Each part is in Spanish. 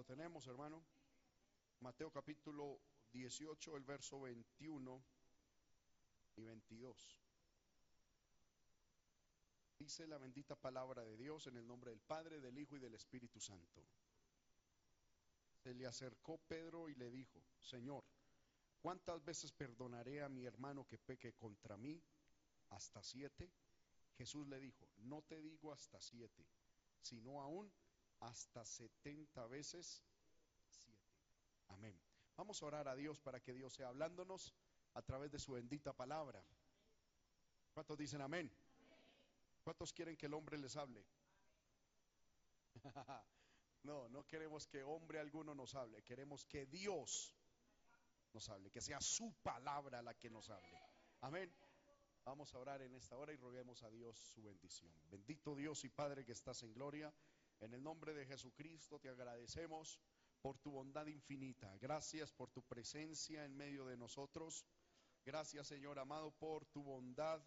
Lo tenemos, hermano. Mateo capítulo 18, el verso 21 y 22. Dice la bendita palabra de Dios en el nombre del Padre, del Hijo y del Espíritu Santo. Se le acercó Pedro y le dijo, Señor, ¿cuántas veces perdonaré a mi hermano que peque contra mí? ¿Hasta siete? Jesús le dijo, no te digo hasta siete, sino aún hasta setenta veces siete. Amén. Vamos a orar a Dios para que Dios sea hablándonos a través de su bendita palabra. ¿Cuántos dicen amén? ¿Cuántos quieren que el hombre les hable? no, no queremos que hombre alguno nos hable, queremos que Dios nos hable, que sea su palabra la que nos hable. Amén. Vamos a orar en esta hora y roguemos a Dios su bendición. Bendito Dios y Padre que estás en gloria, en el nombre de Jesucristo te agradecemos por tu bondad infinita. Gracias por tu presencia en medio de nosotros. Gracias Señor amado por tu bondad.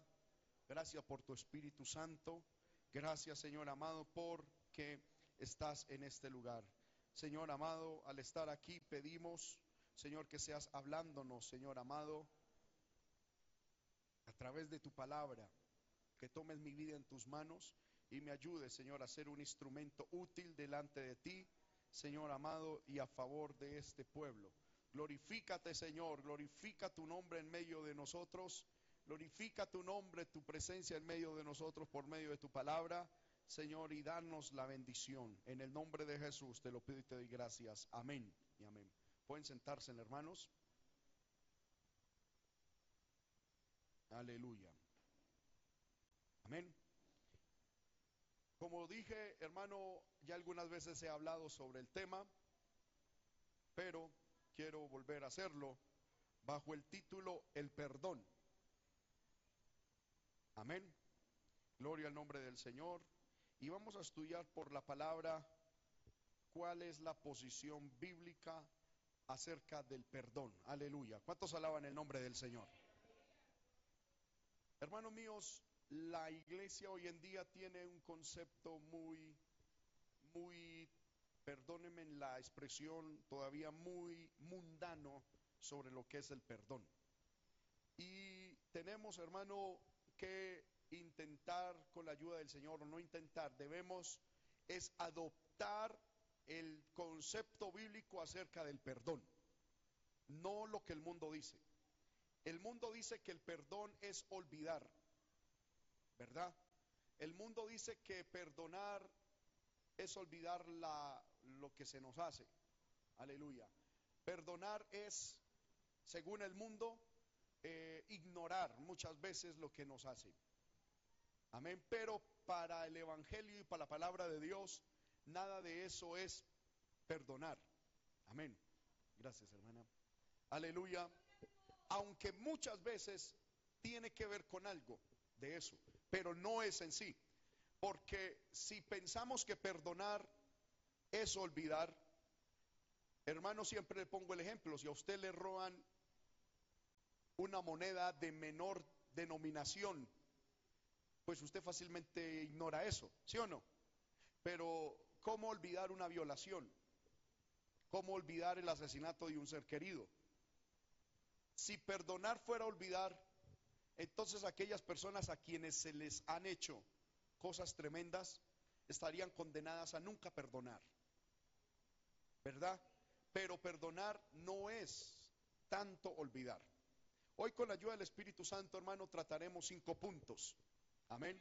Gracias por tu Espíritu Santo. Gracias Señor amado por que estás en este lugar. Señor amado, al estar aquí pedimos, Señor, que seas hablándonos, Señor amado, a través de tu palabra, que tomes mi vida en tus manos y me ayudes, Señor, a ser un instrumento útil delante de ti, Señor amado, y a favor de este pueblo. Glorifícate, Señor, glorifica tu nombre en medio de nosotros, glorifica tu nombre, tu presencia en medio de nosotros por medio de tu palabra, Señor, y danos la bendición. En el nombre de Jesús te lo pido y te doy gracias. Amén y amén. Pueden sentarse, hermanos. Aleluya. Amén. Como dije, hermano, ya algunas veces he hablado sobre el tema, pero quiero volver a hacerlo bajo el título El perdón. Amén. Gloria al nombre del Señor. Y vamos a estudiar por la palabra cuál es la posición bíblica acerca del perdón. Aleluya. ¿Cuántos alaban el nombre del Señor? Hermanos míos, la iglesia hoy en día tiene un concepto muy, muy, perdónenme en la expresión, todavía muy mundano sobre lo que es el perdón. Y tenemos, hermano, que intentar con la ayuda del Señor, o no intentar, debemos es adoptar el concepto bíblico acerca del perdón, no lo que el mundo dice. El mundo dice que el perdón es olvidar, ¿verdad? El mundo dice que perdonar es olvidar la, lo que se nos hace. Aleluya. Perdonar es, según el mundo, eh, ignorar muchas veces lo que nos hace. Amén. Pero para el Evangelio y para la palabra de Dios, nada de eso es perdonar. Amén. Gracias, hermana. Aleluya aunque muchas veces tiene que ver con algo de eso, pero no es en sí. Porque si pensamos que perdonar es olvidar, hermano, siempre le pongo el ejemplo, si a usted le roban una moneda de menor denominación, pues usted fácilmente ignora eso, ¿sí o no? Pero, ¿cómo olvidar una violación? ¿Cómo olvidar el asesinato de un ser querido? Si perdonar fuera olvidar, entonces aquellas personas a quienes se les han hecho cosas tremendas estarían condenadas a nunca perdonar. ¿Verdad? Pero perdonar no es tanto olvidar. Hoy con la ayuda del Espíritu Santo, hermano, trataremos cinco puntos. Amén.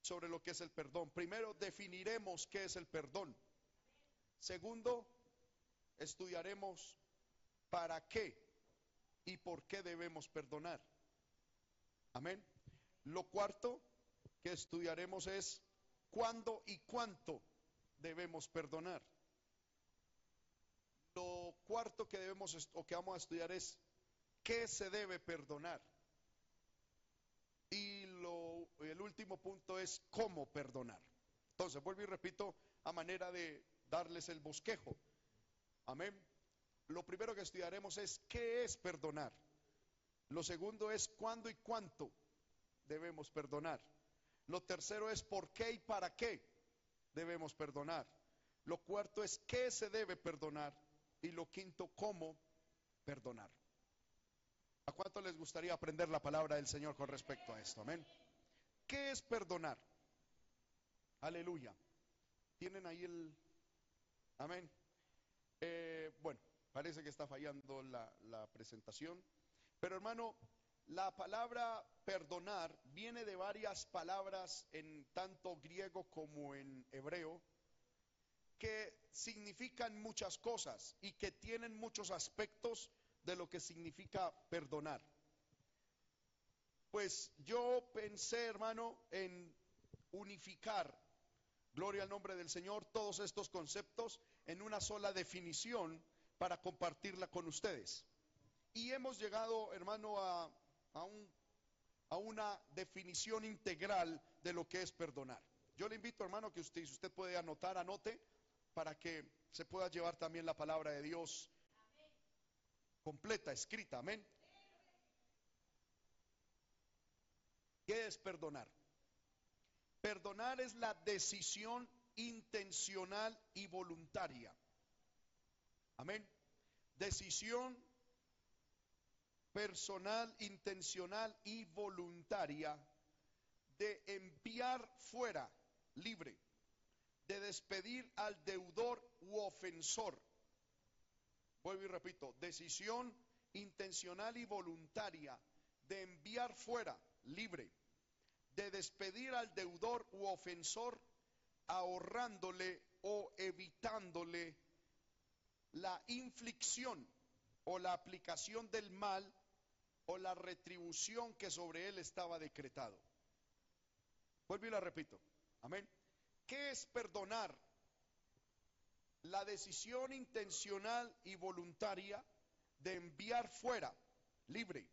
Sobre lo que es el perdón. Primero, definiremos qué es el perdón. Segundo, estudiaremos para qué y por qué debemos perdonar. Amén. Lo cuarto que estudiaremos es cuándo y cuánto debemos perdonar. Lo cuarto que debemos o que vamos a estudiar es qué se debe perdonar. Y lo, el último punto es cómo perdonar. Entonces, vuelvo y repito a manera de darles el bosquejo. Amén lo primero que estudiaremos es qué es perdonar. Lo segundo es cuándo y cuánto debemos perdonar. Lo tercero es por qué y para qué debemos perdonar. Lo cuarto es qué se debe perdonar. Y lo quinto, cómo perdonar. ¿A cuánto les gustaría aprender la palabra del Señor con respecto a esto? Amén. ¿Qué es perdonar? Aleluya. ¿Tienen ahí el... Amén. Eh, bueno, parece que está fallando la, la presentación. Pero hermano, la palabra perdonar viene de varias palabras en tanto griego como en hebreo que significan muchas cosas y que tienen muchos aspectos de lo que significa perdonar. Pues yo pensé, hermano, en unificar, gloria al nombre del Señor, todos estos conceptos en una sola definición para compartirla con ustedes. Y hemos llegado, hermano, a, a, una definición integral de lo que es perdonar. Yo le invito, hermano, que usted, si usted puede anotar, anote, para que se pueda llevar también la palabra de Dios completa, escrita, amén. ¿Qué es perdonar? Perdonar es la decisión intencional y voluntaria. Amén. Decisión personal, intencional y voluntaria de enviar fuera, libre, de despedir al deudor u ofensor. Vuelvo y repito, decisión intencional y voluntaria de enviar fuera, libre, de despedir al deudor u ofensor, ahorrándole o evitándole la inflicción o la aplicación del mal o la retribución que sobre él estaba decretado. Vuelvo y la repito. Amén. ¿Qué es perdonar? La decisión intencional y voluntaria de enviar fuera, libre,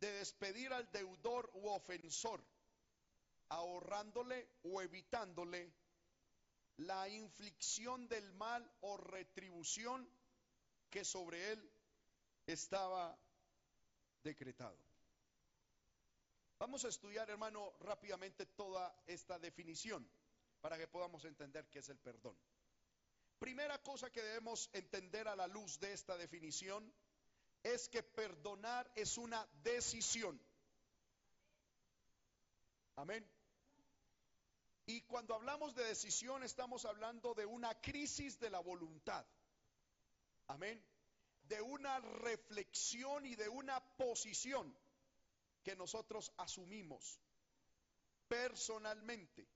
de despedir al deudor u ofensor, ahorrándole o evitándole la inflicción del mal o retribución que sobre él estaba decretado. Vamos a estudiar, hermano, rápidamente toda esta definición para que podamos entender qué es el perdón. Primera cosa que debemos entender a la luz de esta definición es que perdonar es una decisión. Amén. Y cuando hablamos de decisión estamos hablando de una crisis de la voluntad. Amén de una reflexión y de una posición que nosotros asumimos personalmente,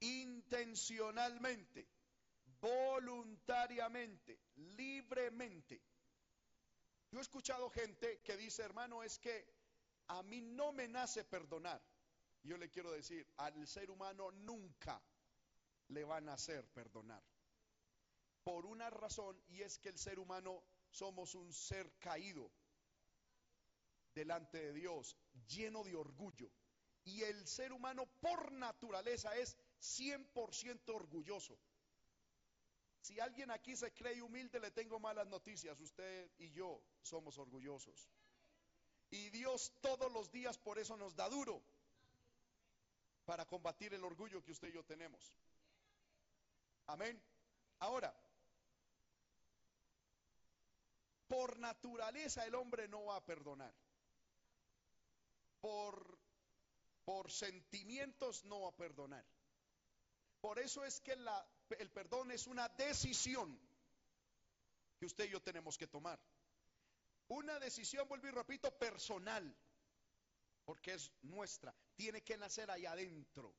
intencionalmente, voluntariamente, libremente. Yo he escuchado gente que dice, hermano, es que a mí no me nace perdonar. Yo le quiero decir, al ser humano nunca le va a nacer perdonar. Por una razón, y es que el ser humano somos un ser caído delante de Dios, lleno de orgullo. Y el ser humano por naturaleza es 100% orgulloso. Si alguien aquí se cree humilde, le tengo malas noticias. Usted y yo somos orgullosos. Y Dios todos los días por eso nos da duro para combatir el orgullo que usted y yo tenemos. Amén. Ahora, por naturaleza el hombre no va a perdonar. Por, sentimientos no va a perdonar. Por eso es que el perdón es una decisión que usted y yo tenemos que tomar. Una decisión, vuelvo y repito, personal, porque es nuestra. Tiene que nacer ahí adentro.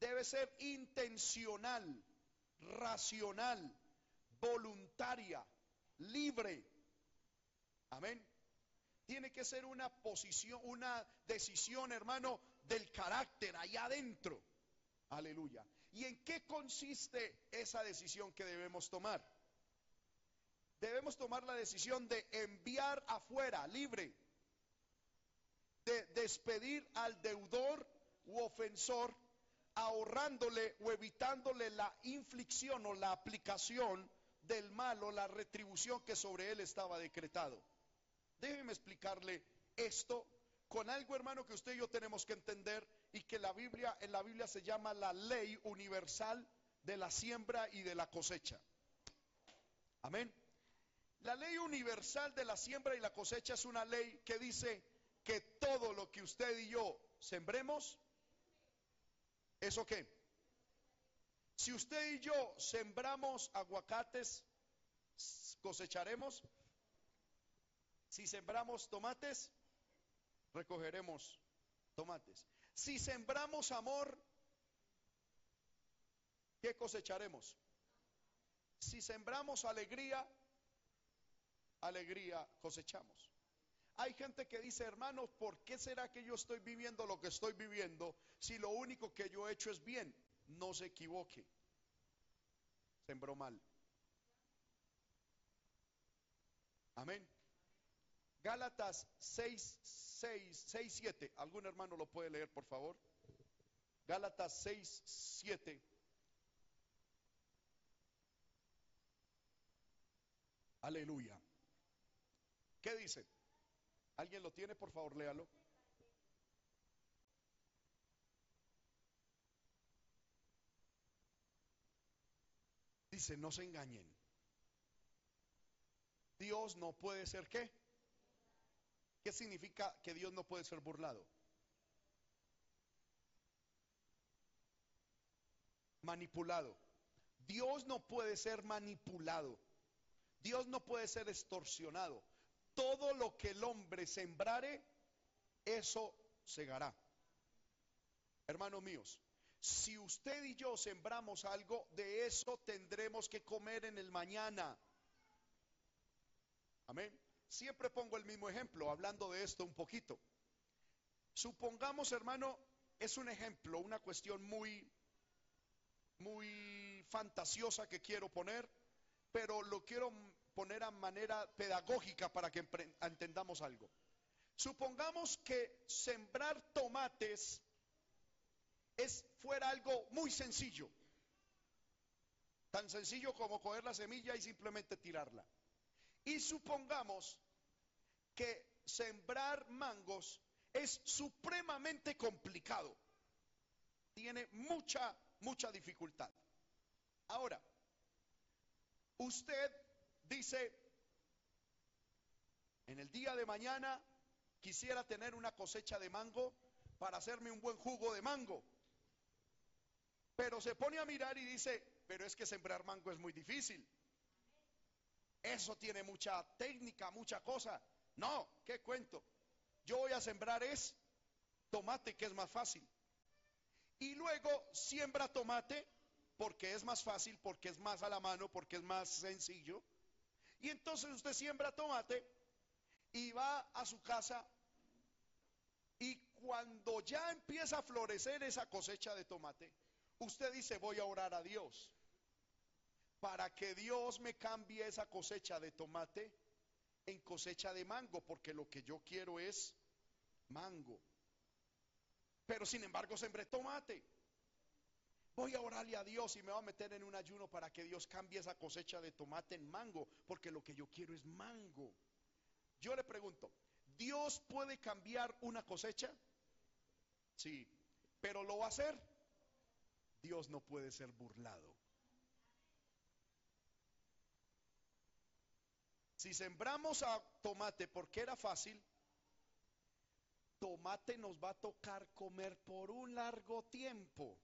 Debe ser intencional, racional, voluntaria libre. Amén. Tiene que ser una posición, una decisión, hermano, del carácter allá adentro. Aleluya. ¿Y en qué consiste esa decisión que debemos tomar? Debemos tomar la decisión de enviar afuera, libre, de despedir al deudor u ofensor, ahorrándole o evitándole la inflicción o la aplicación del mal o la retribución que sobre él estaba decretado. Déjeme explicarle esto con algo, hermano, que usted y yo tenemos que entender y que la Biblia, en la Biblia se llama la ley universal de la siembra y de la cosecha. Amén. La ley universal de la siembra y la cosecha es una ley que dice que todo lo que usted y yo sembremos, ¿eso qué? Si usted y yo sembramos aguacates, cosecharemos. Si sembramos tomates, recogeremos tomates. Si sembramos amor, ¿qué cosecharemos? Si sembramos alegría, alegría cosechamos. Hay gente que dice, hermanos, ¿por qué será que yo estoy viviendo lo que estoy viviendo si lo único que yo he hecho es bien? No se equivoque. Sembró mal. Amén. Gálatas 6, 6, 6, 7. ¿Algún hermano lo puede leer, por favor? Gálatas 6, 7. Aleluya. ¿Qué dice? ¿Alguien lo tiene? Por favor, léalo. Dice, no se engañen. Dios no puede ser qué? ¿Qué significa que Dios no puede ser burlado? Manipulado. Dios no puede ser manipulado. Dios no puede ser extorsionado. Todo lo que el hombre sembrare, eso segará. Hermanos míos, si usted y yo sembramos algo, de eso tendremos que comer en el mañana. Amén. Siempre pongo el mismo ejemplo, hablando de esto un poquito. Supongamos, hermano, es un ejemplo, una cuestión muy, muy fantasiosa que quiero poner, pero lo quiero poner a manera pedagógica para que entendamos algo. Supongamos que sembrar tomates es fuera algo muy sencillo. Tan sencillo como coger la semilla y simplemente tirarla. Y supongamos que sembrar mangos es supremamente complicado. Tiene mucha, mucha dificultad. Ahora, usted dice, en el día de mañana quisiera tener una cosecha de mango para hacerme un buen jugo de mango. Pero se pone a mirar y dice, pero es que sembrar mango es muy difícil. Eso tiene mucha técnica, mucha cosa. No, ¿qué cuento? Yo voy a sembrar es tomate, que es más fácil. Y luego siembra tomate porque es más fácil, porque es más a la mano, porque es más sencillo. Y entonces usted siembra tomate y va a su casa y cuando ya empieza a florecer esa cosecha de tomate, usted dice voy a orar a Dios para que Dios me cambie esa cosecha de tomate en cosecha de mango, porque lo que yo quiero es mango. Pero sin embargo sembré tomate. Voy a orarle a Dios y me voy a meter en un ayuno para que Dios cambie esa cosecha de tomate en mango, porque lo que yo quiero es mango. Yo le pregunto, ¿Dios puede cambiar una cosecha? Sí, pero ¿lo va a hacer? Dios no puede ser burlado. Si sembramos a tomate porque era fácil, tomate nos va a tocar comer por un largo tiempo.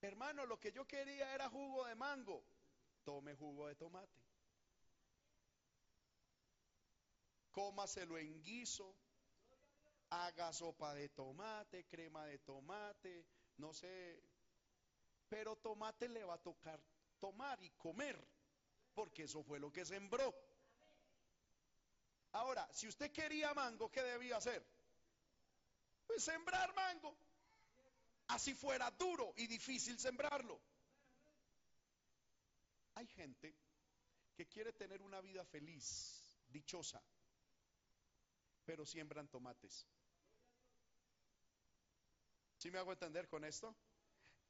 Hermano, lo que yo quería era jugo de mango. Tome jugo de tomate. Cómaselo en guiso. Haga sopa de tomate, crema de tomate, no sé. Pero tomate le va a tocar tomar y comer, porque eso fue lo que sembró. Ahora, si usted quería mango, ¿qué debía hacer? Pues sembrar mango así fuera duro y difícil sembrarlo. Hay gente que quiere tener una vida feliz, dichosa, pero siembran tomates. ¿Sí me hago entender con esto?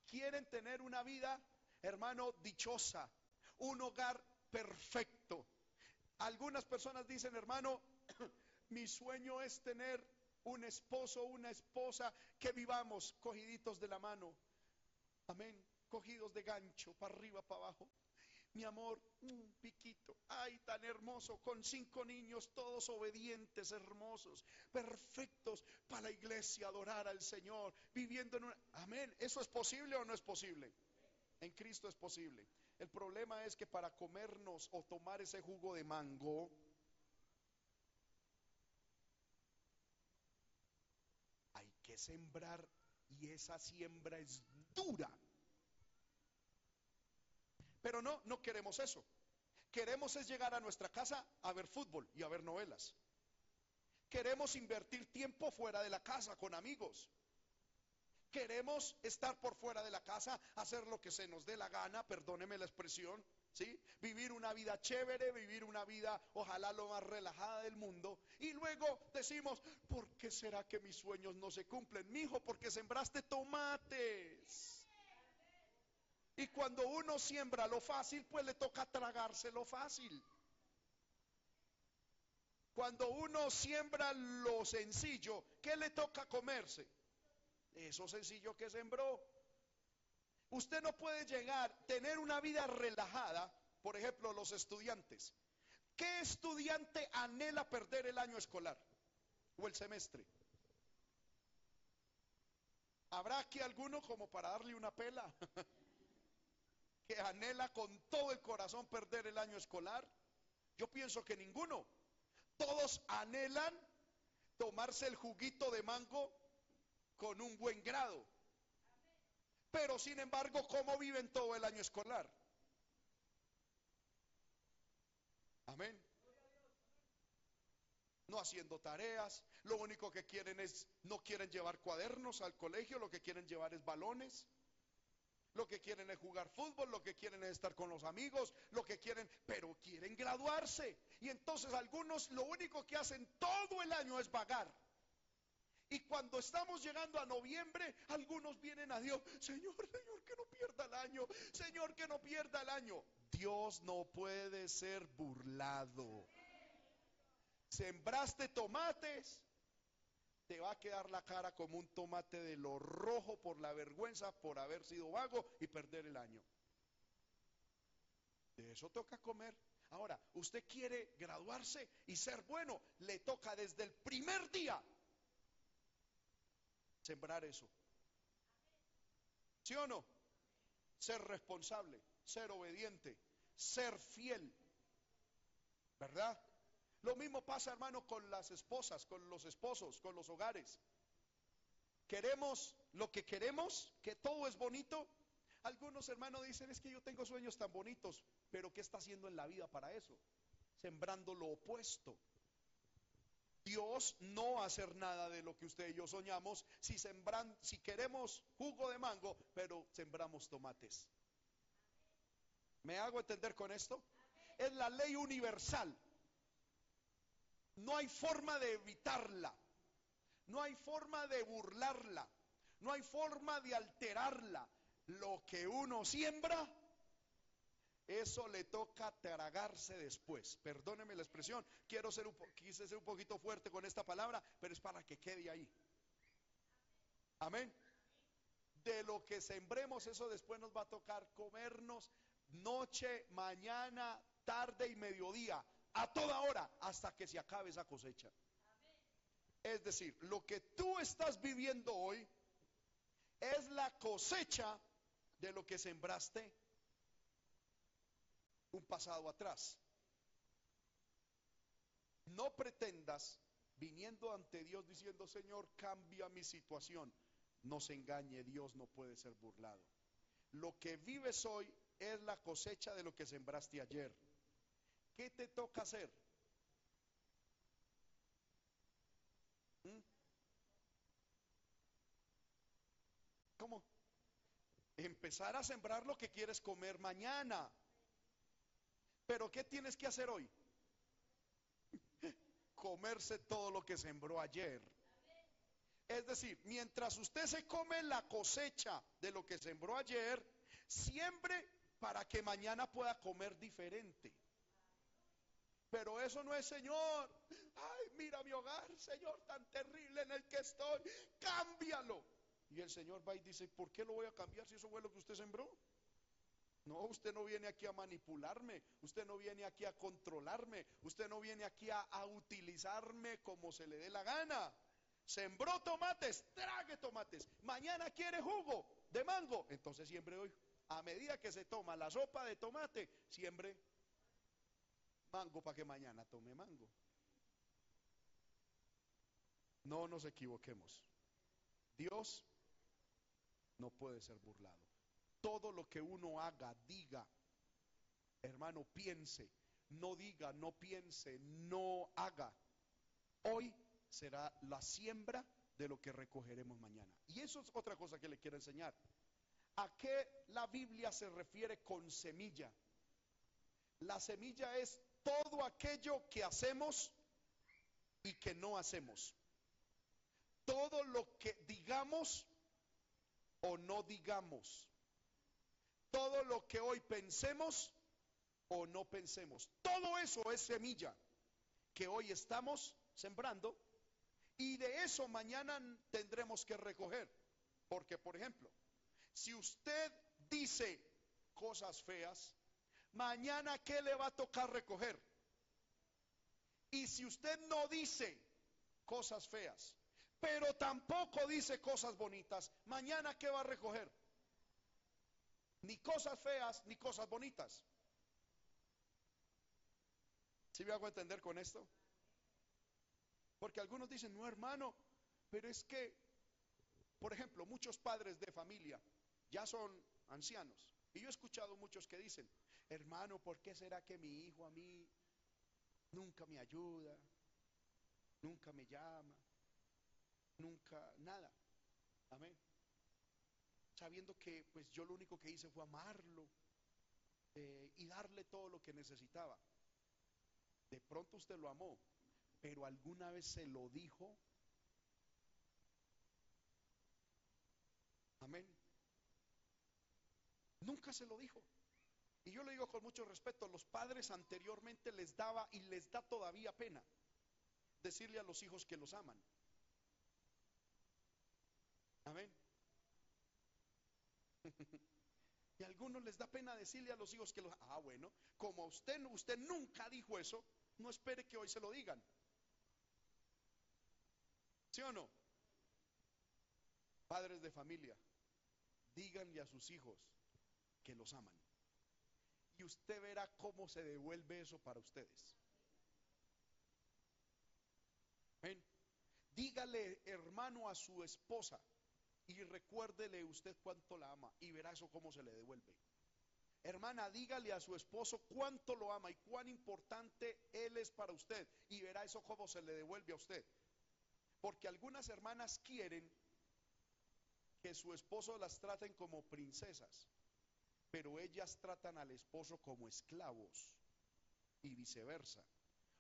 Quieren tener una vida, hermano, dichosa, un hogar perfecto. Algunas personas dicen, hermano, mi sueño es tener un esposo, una esposa, que vivamos cogiditos de la mano, Amén. Cogidos de gancho, para arriba, para abajo. Mi amor, un piquito, ay, tan hermoso, con cinco niños, todos obedientes, hermosos, perfectos para la iglesia, adorar al Señor, viviendo en una... Amén. ¿Eso es posible o no es posible? En Cristo es posible. El problema es que para comernos o tomar ese jugo de mango, hay que sembrar y esa siembra es dura. Pero no, no queremos eso. Queremos es llegar a nuestra casa a ver fútbol y a ver novelas. Queremos invertir tiempo fuera de la casa con amigos. Queremos estar por fuera de la casa, hacer lo que se nos dé la gana, perdóneme la expresión, ¿sí? Vivir una vida chévere, vivir una vida ojalá lo más relajada del mundo. Y luego decimos, ¿por qué será que mis sueños no se cumplen? Mijo, porque sembraste tomates. Y cuando uno siembra lo fácil, pues le toca tragarse lo fácil. Cuando uno siembra lo sencillo, ¿qué le toca comerse? Eso sencillo que sembró. Usted no puede llegar, tener una vida relajada, por ejemplo, los estudiantes. ¿Qué estudiante anhela perder el año escolar o el semestre? ¿Habrá aquí alguno como para darle una pela? que anhela con todo el corazón perder el año escolar? Yo pienso que ninguno. Todos anhelan tomarse el juguito de mango con un buen grado. Pero sin embargo, ¿cómo viven todo el año escolar? Amén. No haciendo tareas, lo único que quieren es, no quieren llevar cuadernos al colegio, lo que quieren llevar es balones lo que quieren es jugar fútbol, lo que quieren es estar con los amigos, lo que quieren, pero quieren graduarse. Y entonces algunos lo único que hacen todo el año es vagar. Y cuando estamos llegando a noviembre, algunos vienen a Dios, Señor, Señor, que no pierda el año, Señor, que no pierda el año. Dios no puede ser burlado. Sembraste tomates, te va a quedar la cara como un tomate de lo rojo por la vergüenza, por haber sido vago y perder el año. De eso toca comer. Ahora, usted quiere graduarse y ser bueno, le toca desde el primer día sembrar eso. ¿Sí o no? Ser responsable, ser obediente, ser fiel. ¿Verdad? Lo mismo pasa, hermano, con las esposas, con los esposos, con los hogares. Queremos lo que queremos, que todo es bonito. Algunos hermanos dicen, es que yo tengo sueños tan bonitos, pero ¿qué está haciendo en la vida para eso? Sembrando lo opuesto. Dios no va a hacer nada de lo que usted y yo soñamos si sembran, si queremos jugo de mango, pero sembramos tomates. ¿Me hago entender con esto? Es la ley universal. No hay forma de evitarla. No hay forma de burlarla. No hay forma de alterarla. Lo que uno siembra, eso le toca tragarse después. Perdóneme la expresión. Quiero ser un, quise ser un poquito fuerte con esta palabra, pero es para que quede ahí. Amén. De lo que sembremos, eso después nos va a tocar comernos noche, mañana, tarde y mediodía a toda hora hasta que se acabe esa cosecha. Es decir, lo que tú estás viviendo hoy es la cosecha de lo que sembraste un pasado atrás. No pretendas viniendo ante Dios diciendo, Señor, cambia mi situación. No se engañe, Dios no puede ser burlado. Lo que vives hoy es la cosecha de lo que sembraste ayer. ¿Qué te toca hacer? ¿Mm? ¿Cómo? Empezar a sembrar lo que quieres comer mañana. Pero ¿qué tienes que hacer hoy? Comerse todo lo que sembró ayer. Es decir, mientras usted se come la cosecha de lo que sembró ayer, siempre para que mañana pueda comer diferente. Pero eso no es Señor. Ay, mira mi hogar, Señor, tan terrible en el que estoy. Cámbialo. Y el Señor va y dice, ¿por qué lo voy a cambiar si eso fue lo que usted sembró? No, usted no viene aquí a manipularme, usted no viene aquí a controlarme, usted no viene aquí a, utilizarme como se le dé la gana. Sembró tomates, trague tomates. Mañana quiere jugo de mango, entonces siembre hoy. A medida que se toma la sopa de tomate, siembre mango para que mañana tome mango. No nos equivoquemos. Dios no puede ser burlado. Todo lo que uno haga, diga, hermano, piense, no diga, no piense, no haga. Hoy será la siembra de lo que recogeremos mañana. Y eso es otra cosa que le quiero enseñar. ¿A qué la Biblia se refiere con semilla? La semilla es todo aquello que hacemos y que no hacemos. Todo lo que digamos o no digamos. Todo lo que hoy pensemos o no pensemos. Todo eso es semilla que hoy estamos sembrando y de eso mañana tendremos que recoger. Porque, por ejemplo, si usted dice cosas feas, mañana ¿qué le va a tocar recoger? Y si usted no dice cosas feas, pero tampoco dice cosas bonitas, mañana ¿qué va a recoger? Ni cosas feas ni cosas bonitas. ¿Sí me hago entender con esto? Porque algunos dicen, no hermano, pero es que, por ejemplo, muchos padres de familia ya son ancianos. Y yo he escuchado muchos que dicen, hermano, ¿por qué será que mi hijo a mí nunca me ayuda? Nunca me llama, nunca nada. Amén. Sabiendo que pues yo lo único que hice fue amarlo eh, y darle todo lo que necesitaba. De pronto usted lo amó, pero alguna vez se lo dijo. Amén. Nunca se lo dijo. Y yo le digo con mucho respeto, los padres anteriormente les daba y les da todavía pena decirle a los hijos que los aman. Amén. y a algunos les da pena decirle a los hijos que los... Ah, bueno, como usted, usted nunca dijo eso, no espere que hoy se lo digan. ¿Sí o no? Padres de familia, díganle a sus hijos que los aman. Y usted verá cómo se devuelve eso para ustedes. Dígale, hermano, a su esposa y recuérdele usted cuánto la ama y verá eso cómo se le devuelve. Hermana, dígale a su esposo cuánto lo ama y cuán importante él es para usted y verá eso cómo se le devuelve a usted. Porque algunas hermanas quieren que su esposo las traten como princesas, pero ellas tratan al esposo como esclavos y viceversa.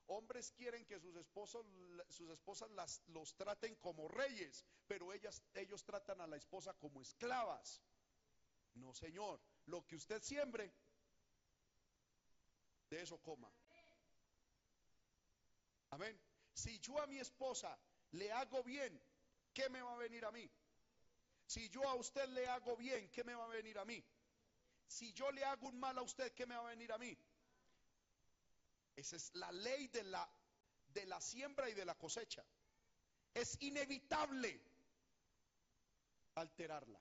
Hombres quieren que sus esposos, sus esposas las, los traten como reyes, pero ellas, ellos tratan a la esposa como esclavas. No, señor, lo que usted siembre, de eso coma. Amén. Si yo a mi esposa le hago bien, ¿qué me va a venir a mí? Si yo a usted le hago bien, ¿qué me va a venir a mí? Si yo le hago un mal a usted, ¿qué me va a venir a mí? Esa es la ley de la, de la siembra y de la cosecha. Es inevitable alterarla.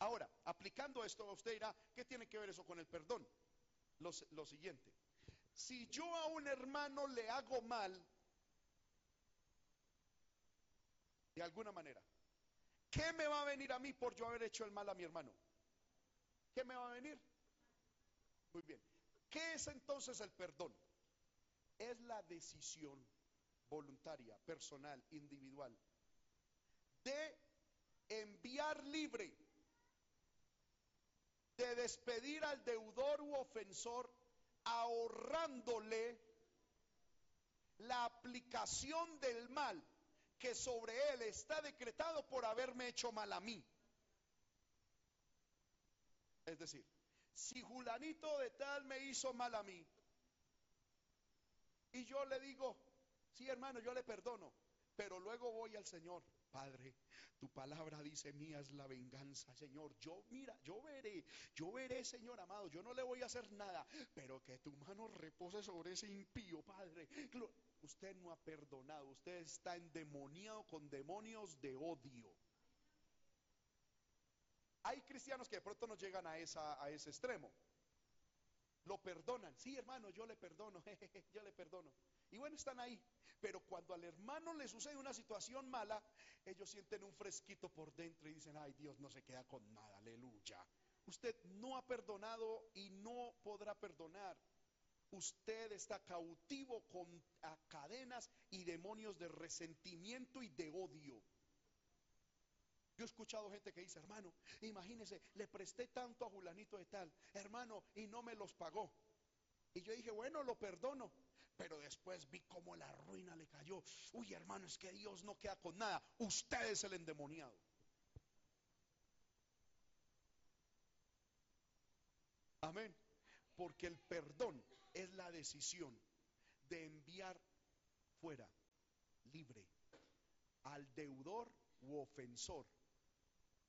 Ahora, aplicando esto, usted dirá, ¿qué tiene que ver eso con el perdón? Lo, lo siguiente, si yo a un hermano le hago mal, de alguna manera. ¿Qué me va a venir a mí por yo haber hecho el mal a mi hermano? ¿Qué me va a venir? Muy bien. ¿Qué es entonces el perdón? Es la decisión voluntaria, personal, individual, de enviar libre, de despedir al deudor u ofensor, ahorrándole la aplicación del mal que sobre él está decretado por haberme hecho mal a mí. Es decir, si Julanito de tal me hizo mal a mí, y yo le digo, sí hermano, yo le perdono, pero luego voy al Señor Padre, tu palabra dice, mía es la venganza, Señor. Yo, mira, yo veré, yo veré, Señor amado. Yo no le voy a hacer nada, pero que tu mano repose sobre ese impío, Padre. Usted no ha perdonado, usted está endemoniado con demonios de odio. Hay cristianos que de pronto no llegan a, esa, ese extremo. Lo perdonan. Sí, hermano, yo le perdono. yo le perdono. Y bueno, están ahí. Pero cuando al hermano le sucede una situación mala, ellos sienten un fresquito por dentro y dicen, ay, Dios no se queda con nada, aleluya. Usted no ha perdonado y no podrá perdonar. Usted está cautivo con cadenas y demonios de resentimiento y de odio. Yo he escuchado gente que dice, hermano, imagínese, le presté tanto a Julanito de tal, hermano, y no me los pagó. Y yo dije, bueno, lo perdono. Pero después vi cómo la ruina le cayó. Uy, hermano, es que Dios no queda con nada. Usted es el endemoniado. Amén. Porque el perdón es la decisión de enviar fuera, libre, al deudor u ofensor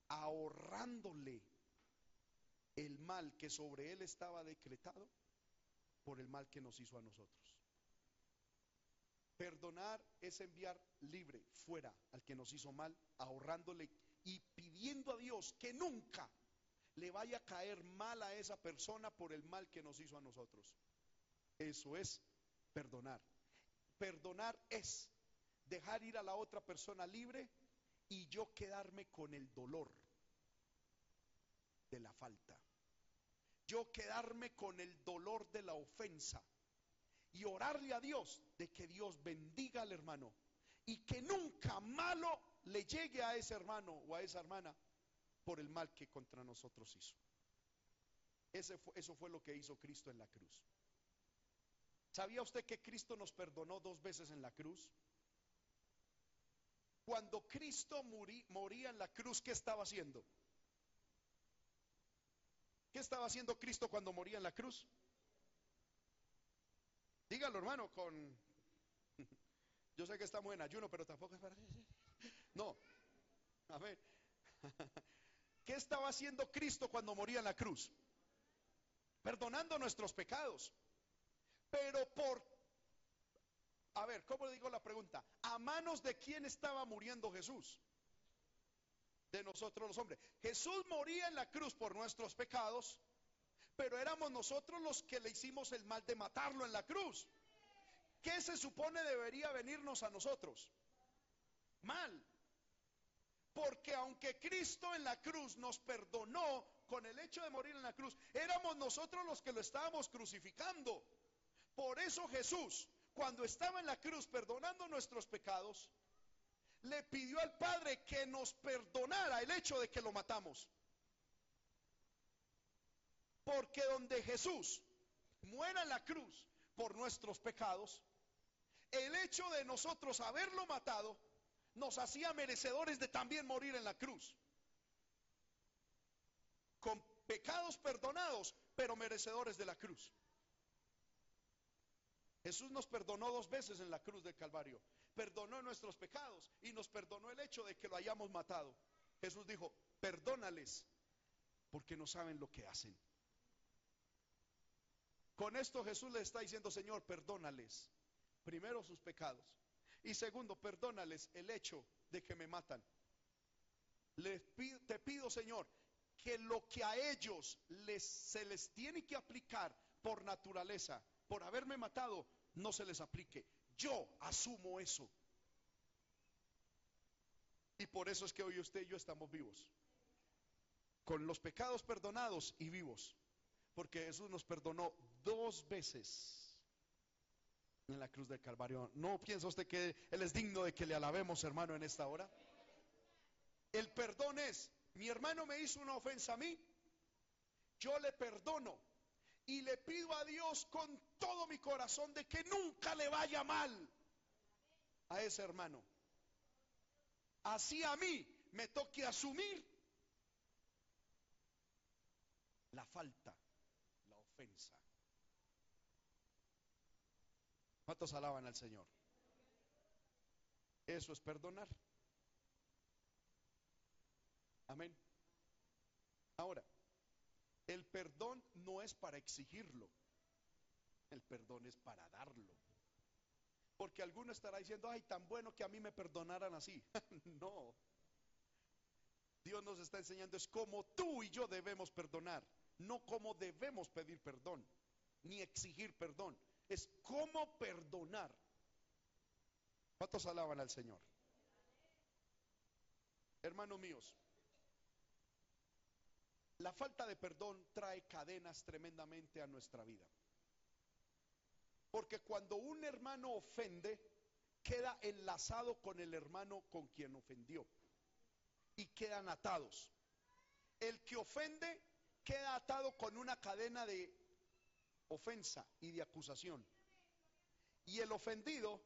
ahorrándole el mal que sobre él estaba decretado por el mal que nos hizo a nosotros. Perdonar es enviar libre fuera al que nos hizo mal, ahorrándole y pidiendo a Dios que nunca le vaya a caer mal a esa persona por el mal que nos hizo a nosotros. Eso es perdonar. Perdonar es dejar ir a la otra persona libre y yo quedarme con el dolor de la falta. Yo quedarme con el dolor de la ofensa y orarle a Dios de que Dios bendiga al hermano y que nunca malo le llegue a ese hermano o a esa hermana por el mal que contra nosotros hizo. Ese fue, eso fue lo que hizo Cristo en la cruz. ¿Sabía usted que Cristo nos perdonó dos veces en la cruz? Cuando Cristo moría en la cruz, ¿qué estaba haciendo? ¿Qué estaba haciendo Cristo cuando moría en la cruz? Dígalo, hermano, con... Yo sé que estamos en ayuno, pero tampoco es para... No. A ver. ¿Qué estaba haciendo Cristo cuando moría en la cruz? Perdonando nuestros pecados. Pero por a ver, ¿cómo le digo la pregunta? ¿A manos de quién estaba muriendo Jesús? De nosotros los hombres. Jesús moría en la cruz por nuestros pecados, pero éramos nosotros los que le hicimos el mal de matarlo en la cruz. ¿Qué se supone debería venirnos a nosotros? Mal. Porque aunque Cristo en la cruz nos perdonó con el hecho de morir en la cruz, éramos nosotros los que lo estábamos crucificando. Por eso Jesús cuando estaba en la cruz perdonando nuestros pecados, le pidió al Padre que nos perdonara el hecho de que lo matamos. Porque donde Jesús muera en la cruz por nuestros pecados, el hecho de nosotros haberlo matado nos hacía merecedores de también morir en la cruz. Con pecados perdonados, pero merecedores de la cruz. Jesús nos perdonó dos veces en la cruz del Calvario. Perdonó nuestros pecados y nos perdonó el hecho de que lo hayamos matado. Jesús dijo, perdónales porque no saben lo que hacen. Con esto Jesús le está diciendo, Señor, perdónales. Primero sus pecados. Y segundo, perdónales el hecho de que me matan. te pido, Señor, que lo que a ellos les, se les tiene que aplicar por naturaleza, por haberme matado, no se les aplique. Yo asumo eso. Y por eso es que hoy usted y yo estamos vivos. Con los pecados perdonados y vivos. Porque Jesús nos perdonó dos veces en la cruz del Calvario. ¿No piensa usted que Él es digno de que le alabemos, hermano, en esta hora? El perdón es, mi hermano me hizo una ofensa a mí, yo le perdono y le pido a Dios con todo mi corazón de que nunca le vaya mal a ese hermano. Así a mí me toque asumir la falta, la ofensa. ¿Cuántos alaban al Señor? Eso es perdonar. Amén. Ahora, el perdón no es para exigirlo, el perdón es para darlo. Porque alguno estará diciendo, ay, tan bueno que a mí me perdonaran así. no. Dios nos está enseñando es como tú y yo debemos perdonar, no como debemos pedir perdón, ni exigir perdón. Es cómo perdonar. ¿Cuántos alaban al Señor? Hermanos míos, la falta de perdón trae cadenas tremendamente a nuestra vida. Porque cuando un hermano ofende, queda enlazado con el hermano con quien ofendió. Y quedan atados. El que ofende queda atado con una cadena de ofensa y de acusación. Y el ofendido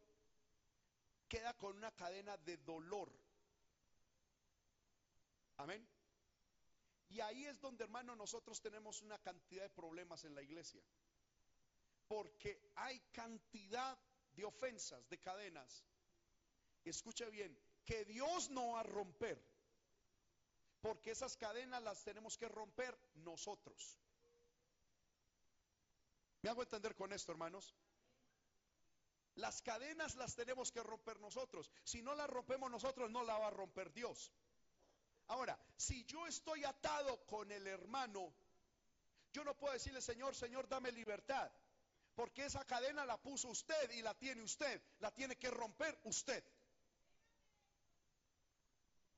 queda con una cadena de dolor. Amén. Y ahí es donde, hermano, nosotros tenemos una cantidad de problemas en la iglesia. Porque hay cantidad de ofensas, de cadenas. Escuche bien, que Dios no va a romper. Porque esas cadenas las tenemos que romper nosotros. ¿Me hago entender con esto, hermanos? Las cadenas las tenemos que romper nosotros. Si no las rompemos nosotros, no la va a romper Dios. Ahora, si yo estoy atado con el hermano, yo no puedo decirle, Señor, Señor, dame libertad. Porque esa cadena la puso usted y la tiene usted. La tiene que romper usted.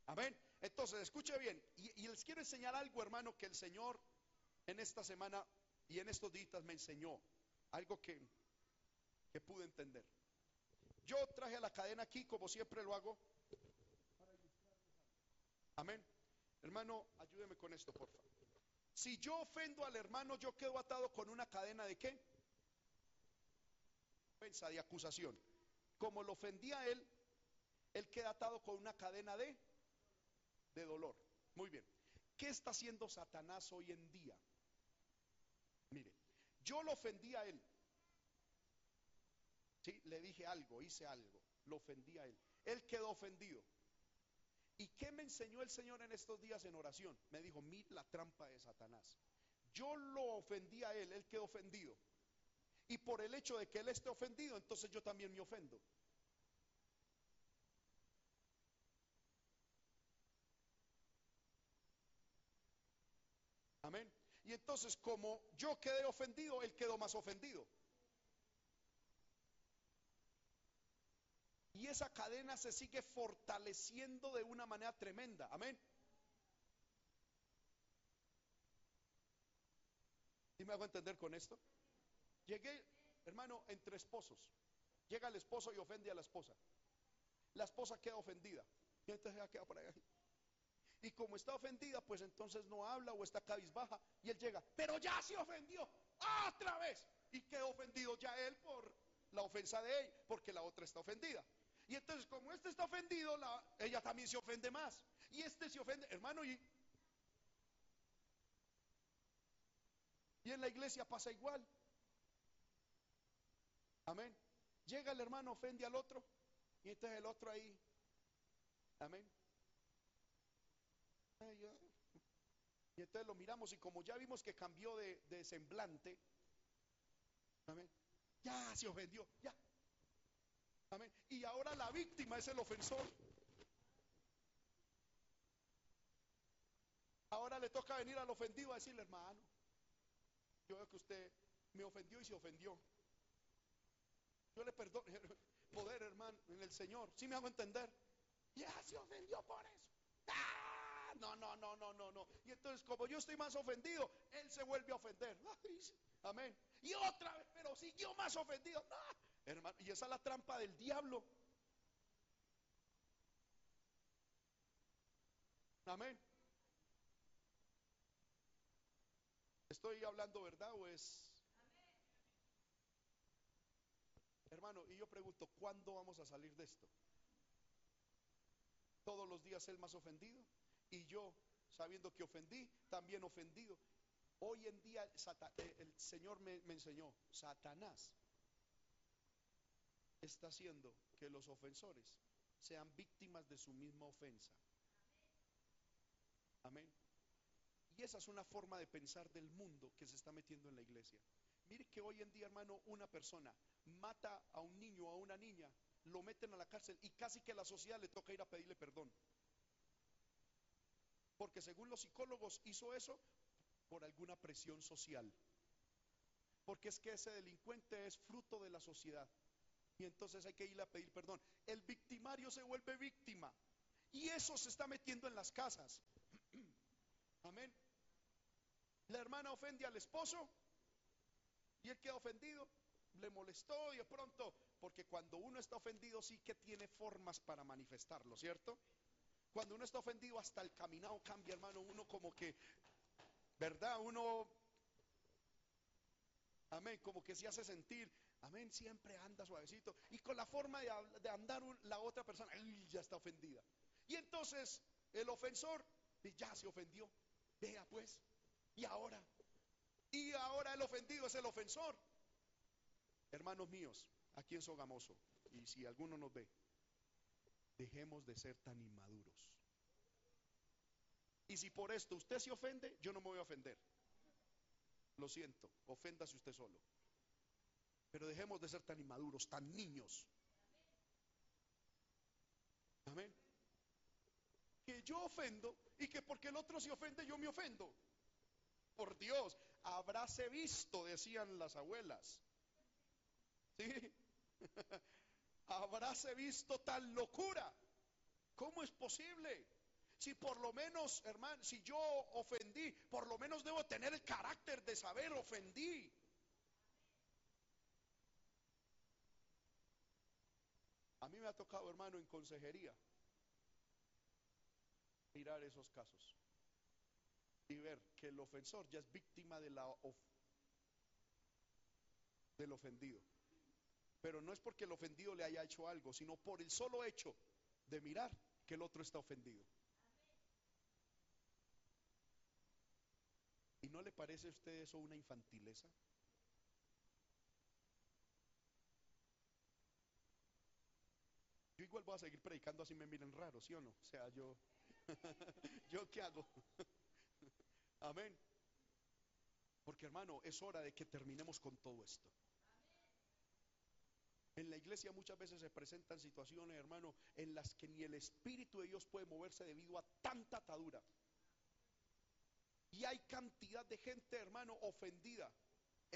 Amén. Entonces, escuche bien. Y, les quiero enseñar algo, hermano, que el Señor en esta semana y en estos días me enseñó. Algo que, que pude entender. Yo traje la cadena aquí, como siempre lo hago. Amén. Hermano, ayúdeme con esto, por favor. Si yo ofendo al hermano, yo quedo atado con una cadena de qué? Ofensa, de acusación. Como lo ofendía a él, él queda atado con una cadena de, de dolor. Muy bien. ¿Qué está haciendo Satanás hoy en día? Mire, yo lo ofendí a él. Sí, le dije algo, hice algo, lo ofendí a él. Él quedó ofendido. ¿Y qué me enseñó el Señor en estos días en oración? Me dijo, mira la trampa de Satanás. Yo lo ofendí a él, él quedó ofendido. Y por el hecho de que él esté ofendido, entonces yo también me ofendo. Amén. Y entonces como yo quedé ofendido, él quedó más ofendido. Y esa cadena se sigue fortaleciendo de una manera tremenda. Amén. ¿Y me hago entender con esto? Llegué, hermano, entre esposos. Llega el esposo y ofende a la esposa. La esposa queda ofendida. Y entonces ella queda por ahí. Y como está ofendida, pues entonces no habla o está cabizbaja. Y él llega, pero ya se ofendió. Otra vez. Y quedó ofendido ya él por la ofensa de él, porque la otra está ofendida. Y entonces, como este está ofendido, ella también se ofende más. Y este se ofende, hermano, y, y en la iglesia pasa igual. Amén. Llega el hermano, ofende al otro, y entonces el otro ahí. Amén. Y entonces lo miramos y como ya vimos que cambió de, de semblante, amén, ya se ofendió, ya, y ahora la víctima es el ofensor. Ahora le toca venir al ofendido a decirle, hermano, yo veo que usted me ofendió y se ofendió. Yo le perdono, poder hermano, en el Señor. Si me hago entender? Ya se ofendió por eso. ¡Ah! No, no, no, no, no, no. Y entonces como yo estoy más ofendido, él se vuelve a ofender. Amén. Y otra vez, pero siguió más ofendido. Hermano, y esa es la trampa del diablo. Amén. ¿Estoy hablando verdad o es... Hermano, y yo pregunto, ¿cuándo vamos a salir de esto? Todos los días el más ofendido y yo, sabiendo que ofendí, también ofendido. Hoy en día eh, el Señor me, me enseñó, Satanás está haciendo que los ofensores sean víctimas de su misma ofensa. Amén. Y esa es una forma de pensar del mundo que se está metiendo en la iglesia. Mire que hoy en día, hermano, una persona mata a un niño o a una niña, lo meten a la cárcel y casi que a la sociedad le toca ir a pedirle perdón. Porque según los psicólogos hizo eso por alguna presión social. Porque es que ese delincuente es fruto de la sociedad. Y entonces hay que ir a pedir perdón. El victimario se vuelve víctima. Y eso se está metiendo en las casas. Amén. La hermana ofende al esposo y él queda ofendido, le molestó y de pronto, porque cuando uno está ofendido sí que tiene formas para manifestarlo, ¿cierto? Cuando uno está ofendido hasta el caminado cambia, hermano, uno como que, ¿verdad? Uno, amén, como que se hace sentir, amén, siempre anda suavecito. Y con la forma de, andar la otra persona, ya está ofendida. Y entonces el ofensor ya se ofendió, vea pues, y ahora, y ahora el ofendido es el ofensor. Hermanos míos, aquí en Sogamoso, y si alguno nos ve, dejemos de ser tan inmaduros. Y si por esto usted se ofende, yo no me voy a ofender. Lo siento, oféndase usted solo. Pero dejemos de ser tan inmaduros, tan niños. Amén. Que yo ofendo y que porque el otro se ofende, yo me ofendo. Por Dios, habráse visto, decían las abuelas. ¿Sí? habráse visto tal locura. ¿Cómo es posible? Si por lo menos, hermano, si yo ofendí, por lo menos debo tener el carácter de saber ofendí. A mí me ha tocado, hermano, en consejería, mirar esos casos y ver que el ofensor ya es víctima de la del ofendido. Pero no es porque el ofendido le haya hecho algo, sino por el solo hecho de mirar que el otro está ofendido. ¿Y no le parece a usted eso una infantileza? Igual voy a seguir predicando así me miren raro, ¿sí o no? O sea, yo, ¿yo qué hago? Amén. Porque hermano, es hora de que terminemos con todo esto. En la iglesia muchas veces se presentan situaciones, hermano, en las que ni el Espíritu de Dios puede moverse debido a tanta atadura. Y hay cantidad de gente, hermano, ofendida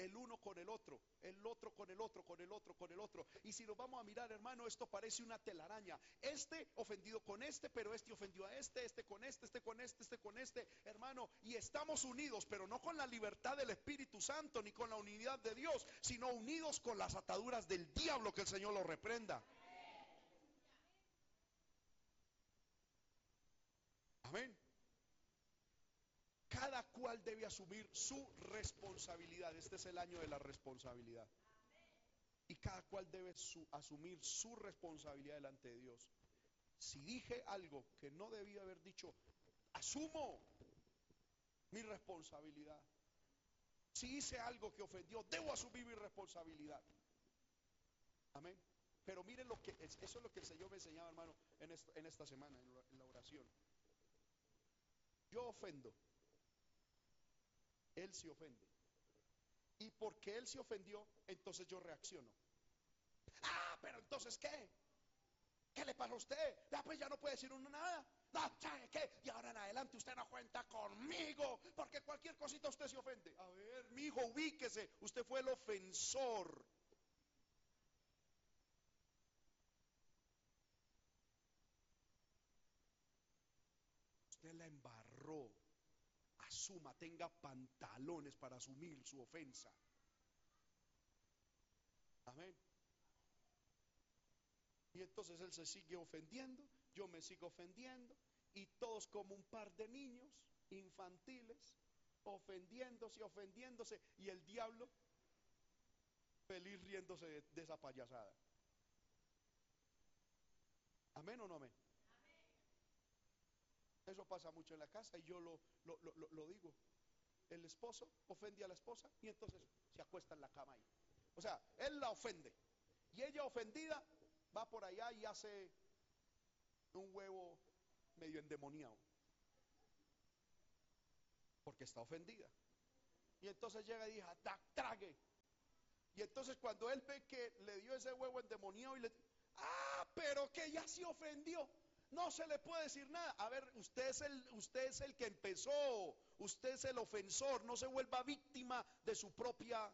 el uno con el otro, el otro con el otro, con el otro, con el otro. Y si nos vamos a mirar, hermano, esto parece una telaraña. Este ofendido con este, pero este ofendió a este, este con este, este con este, este con este, hermano. Y estamos unidos, pero no con la libertad del Espíritu Santo, ni con la unidad de Dios, sino unidos con las ataduras del diablo, que el Señor lo reprenda. Amén. Cada cual debe asumir su responsabilidad. Este es el año de la responsabilidad. Y cada cual debe asumir su responsabilidad delante de Dios. Si dije algo que no debía haber dicho, asumo mi responsabilidad. Si hice algo que ofendió, debo asumir mi responsabilidad. Amén. Pero miren lo que, eso es lo que el Señor me enseñaba, hermano, en esta, en esta semana, en la oración. Yo ofendo él se ofende. Y porque él se ofendió, entonces yo reacciono. Ah, pero entonces ¿qué? ¿Qué le pasa a usted? Ya pues ya no puede decir uno nada. Qué? Y ahora en adelante usted no cuenta conmigo, porque cualquier cosita usted se ofende. A ver, mi hijo, ubíquese. Usted fue el ofensor. Usted la embarró tenga pantalones para asumir su ofensa. Amén. Y entonces él se sigue ofendiendo, yo me sigo ofendiendo, y todos como un par de niños infantiles, ofendiéndose, ofendiéndose, y el diablo feliz riéndose de, esa payasada. Amén o no amén. Eso pasa mucho en la casa y yo lo, digo. El esposo ofende a la esposa y entonces se acuesta en la cama. O sea, él la ofende. Y ella ofendida va por allá y hace un huevo medio endemoniado. porque está ofendida. Y entonces llega y dice, trague. Y entonces cuando él ve que le dio ese huevo endemoniado y le... Ah, pero que ya se ofendió. No se le puede decir nada. A ver, usted es el, usted es el que empezó. Usted es el ofensor. No se vuelva víctima de su propia...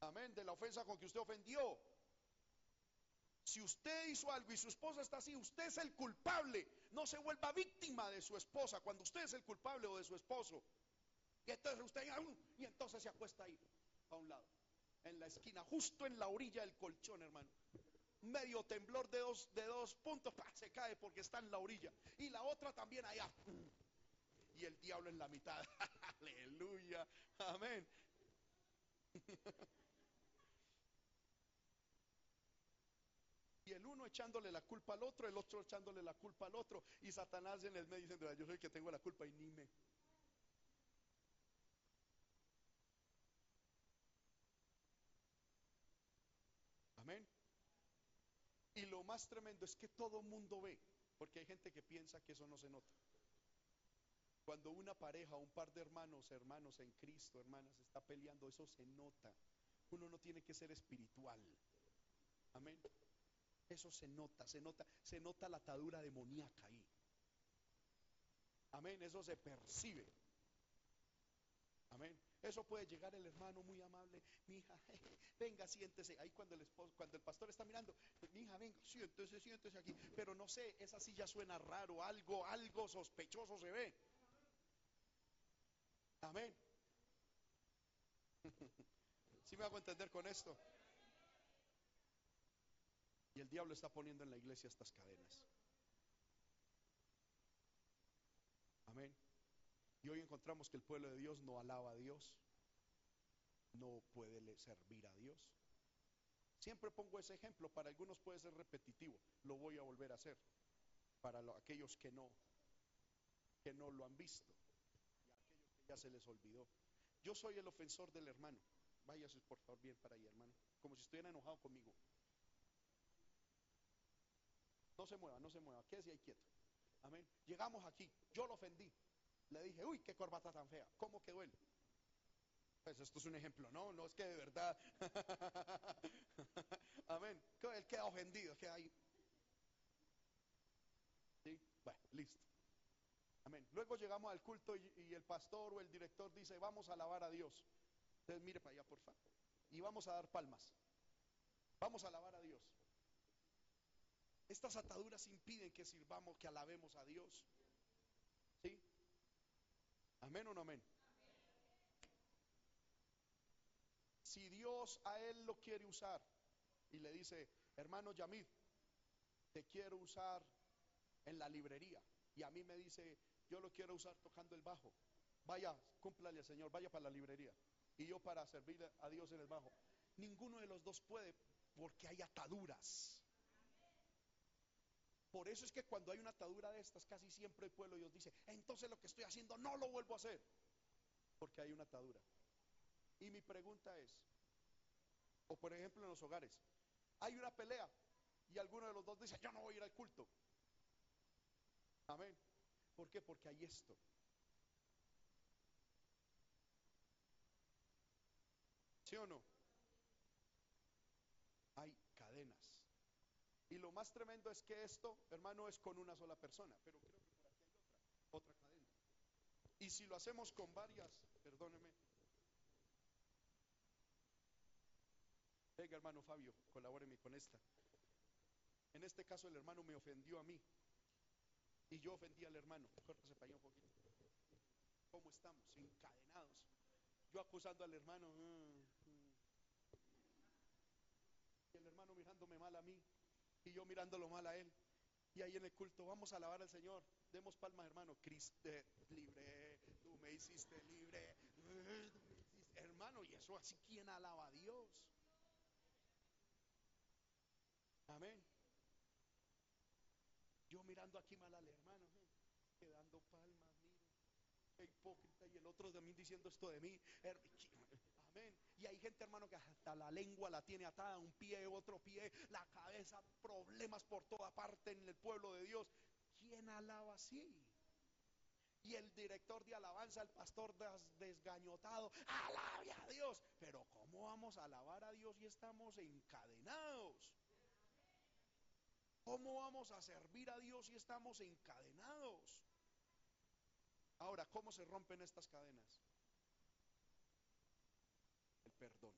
Amén, de la ofensa con que usted ofendió. Si usted hizo algo y su esposa está así, usted es el culpable. No se vuelva víctima de su esposa cuando usted es el culpable o de su esposo. Y entonces usted y entonces se acuesta ahí, a un lado, en la esquina, justo en la orilla del colchón, hermano. Medio temblor de dos, de dos puntos, se cae porque está en la orilla. Y la otra también allá. Y el diablo en la mitad. Aleluya. Amén. Y el uno echándole la culpa al otro, el otro echándole la culpa al otro. Y Satanás en el medio diciendo, yo soy el que tengo la culpa y ni me. Amén. Y lo más tremendo es que todo mundo ve, porque hay gente que piensa que eso no se nota. Cuando una pareja, un par de hermanos, hermanos en Cristo, hermanas, está peleando, eso se nota. Uno no tiene que ser espiritual. Amén. Eso se nota, se nota, se nota la atadura demoníaca ahí. Amén, eso se percibe. Amén. Eso puede llegar el hermano muy amable, mi hija, venga, siéntese. Ahí cuando el esposo, cuando el pastor está mirando, mi hija, venga, siéntese, siéntese aquí. Pero no sé, esa silla suena raro, algo, algo sospechoso se ve. Amén. ¿Sí me hago entender con esto? Y el diablo está poniendo en la iglesia estas cadenas. Amén. Y hoy encontramos que el pueblo de Dios no alaba a Dios, no puede servir a Dios. Siempre pongo ese ejemplo, para algunos puede ser repetitivo, lo voy a volver a hacer, para aquellos que no, que no lo han visto, y aquellos que ya se les olvidó. Yo soy el ofensor del hermano, váyase por favor bien para ahí hermano, como si estuviera enojado conmigo. No se mueva, no se mueva, quédese ahí quieto. Amén. Llegamos aquí, yo lo ofendí. Le dije, uy, qué corbata tan fea. ¿Cómo quedó él? Pues esto es un ejemplo, no, no es que de verdad. Amén. Él queda ofendido, queda ahí. ¿Sí? Bueno, listo. Amén. Luego llegamos al culto y, el pastor o el director dice, vamos a alabar a Dios. Entonces mire para allá, por favor. Y vamos a dar palmas. Vamos a alabar a Dios. Estas ataduras impiden que sirvamos, que alabemos a Dios. Amén o no amén. Si Dios a él lo quiere usar y le dice, hermano Yamid, te quiero usar en la librería. Y a mí me dice, yo lo quiero usar tocando el bajo. Vaya, cúmplale al Señor, vaya para la librería. Y yo para servir a Dios en el bajo. Ninguno de los dos puede porque hay ataduras. Por eso es que cuando hay una atadura de estas, casi siempre el pueblo de Dios dice, entonces lo que estoy haciendo no lo vuelvo a hacer. Porque hay una atadura. Y mi pregunta es, o por ejemplo en los hogares, hay una pelea y alguno de los dos dice, yo no voy a ir al culto. Amén. ¿Por qué? Porque hay esto. ¿Sí o no? Hay cadenas. Y lo más tremendo es que esto, hermano, es con una sola persona, pero creo que por aquí hay otra, otra cadena. Y si lo hacemos con varias, perdóneme. Venga, hermano Fabio, colabóreme con esta. En este caso el hermano me ofendió a mí y yo ofendí al hermano. Para allá un poquito. ¿Cómo estamos? Encadenados. Yo acusando al hermano. Mm, mm. Y el hermano mirándome mal a mí y yo mirándolo mal a él. Y ahí en el culto, vamos a alabar al Señor. Demos palmas, hermano. Cristo, libre, tú me hiciste libre. Hermano, y eso así, ¿quién alaba a Dios? Amén. Yo mirando aquí mal al hermano, quedando palmas, mire, qué hipócrita. Y el otro mí diciendo esto de mí. Amén. Y hay gente, hermano, que hasta la lengua la tiene atada, un pie, otro pie, la cabeza, problemas por toda parte en el pueblo de Dios. ¿Quién alaba así? Y el director de alabanza, el pastor des- desgañotado, alabe a Dios. Pero ¿cómo vamos a alabar a Dios si estamos encadenados? ¿Cómo vamos a servir a Dios si estamos encadenados? Ahora, ¿cómo se rompen estas cadenas? Perdón.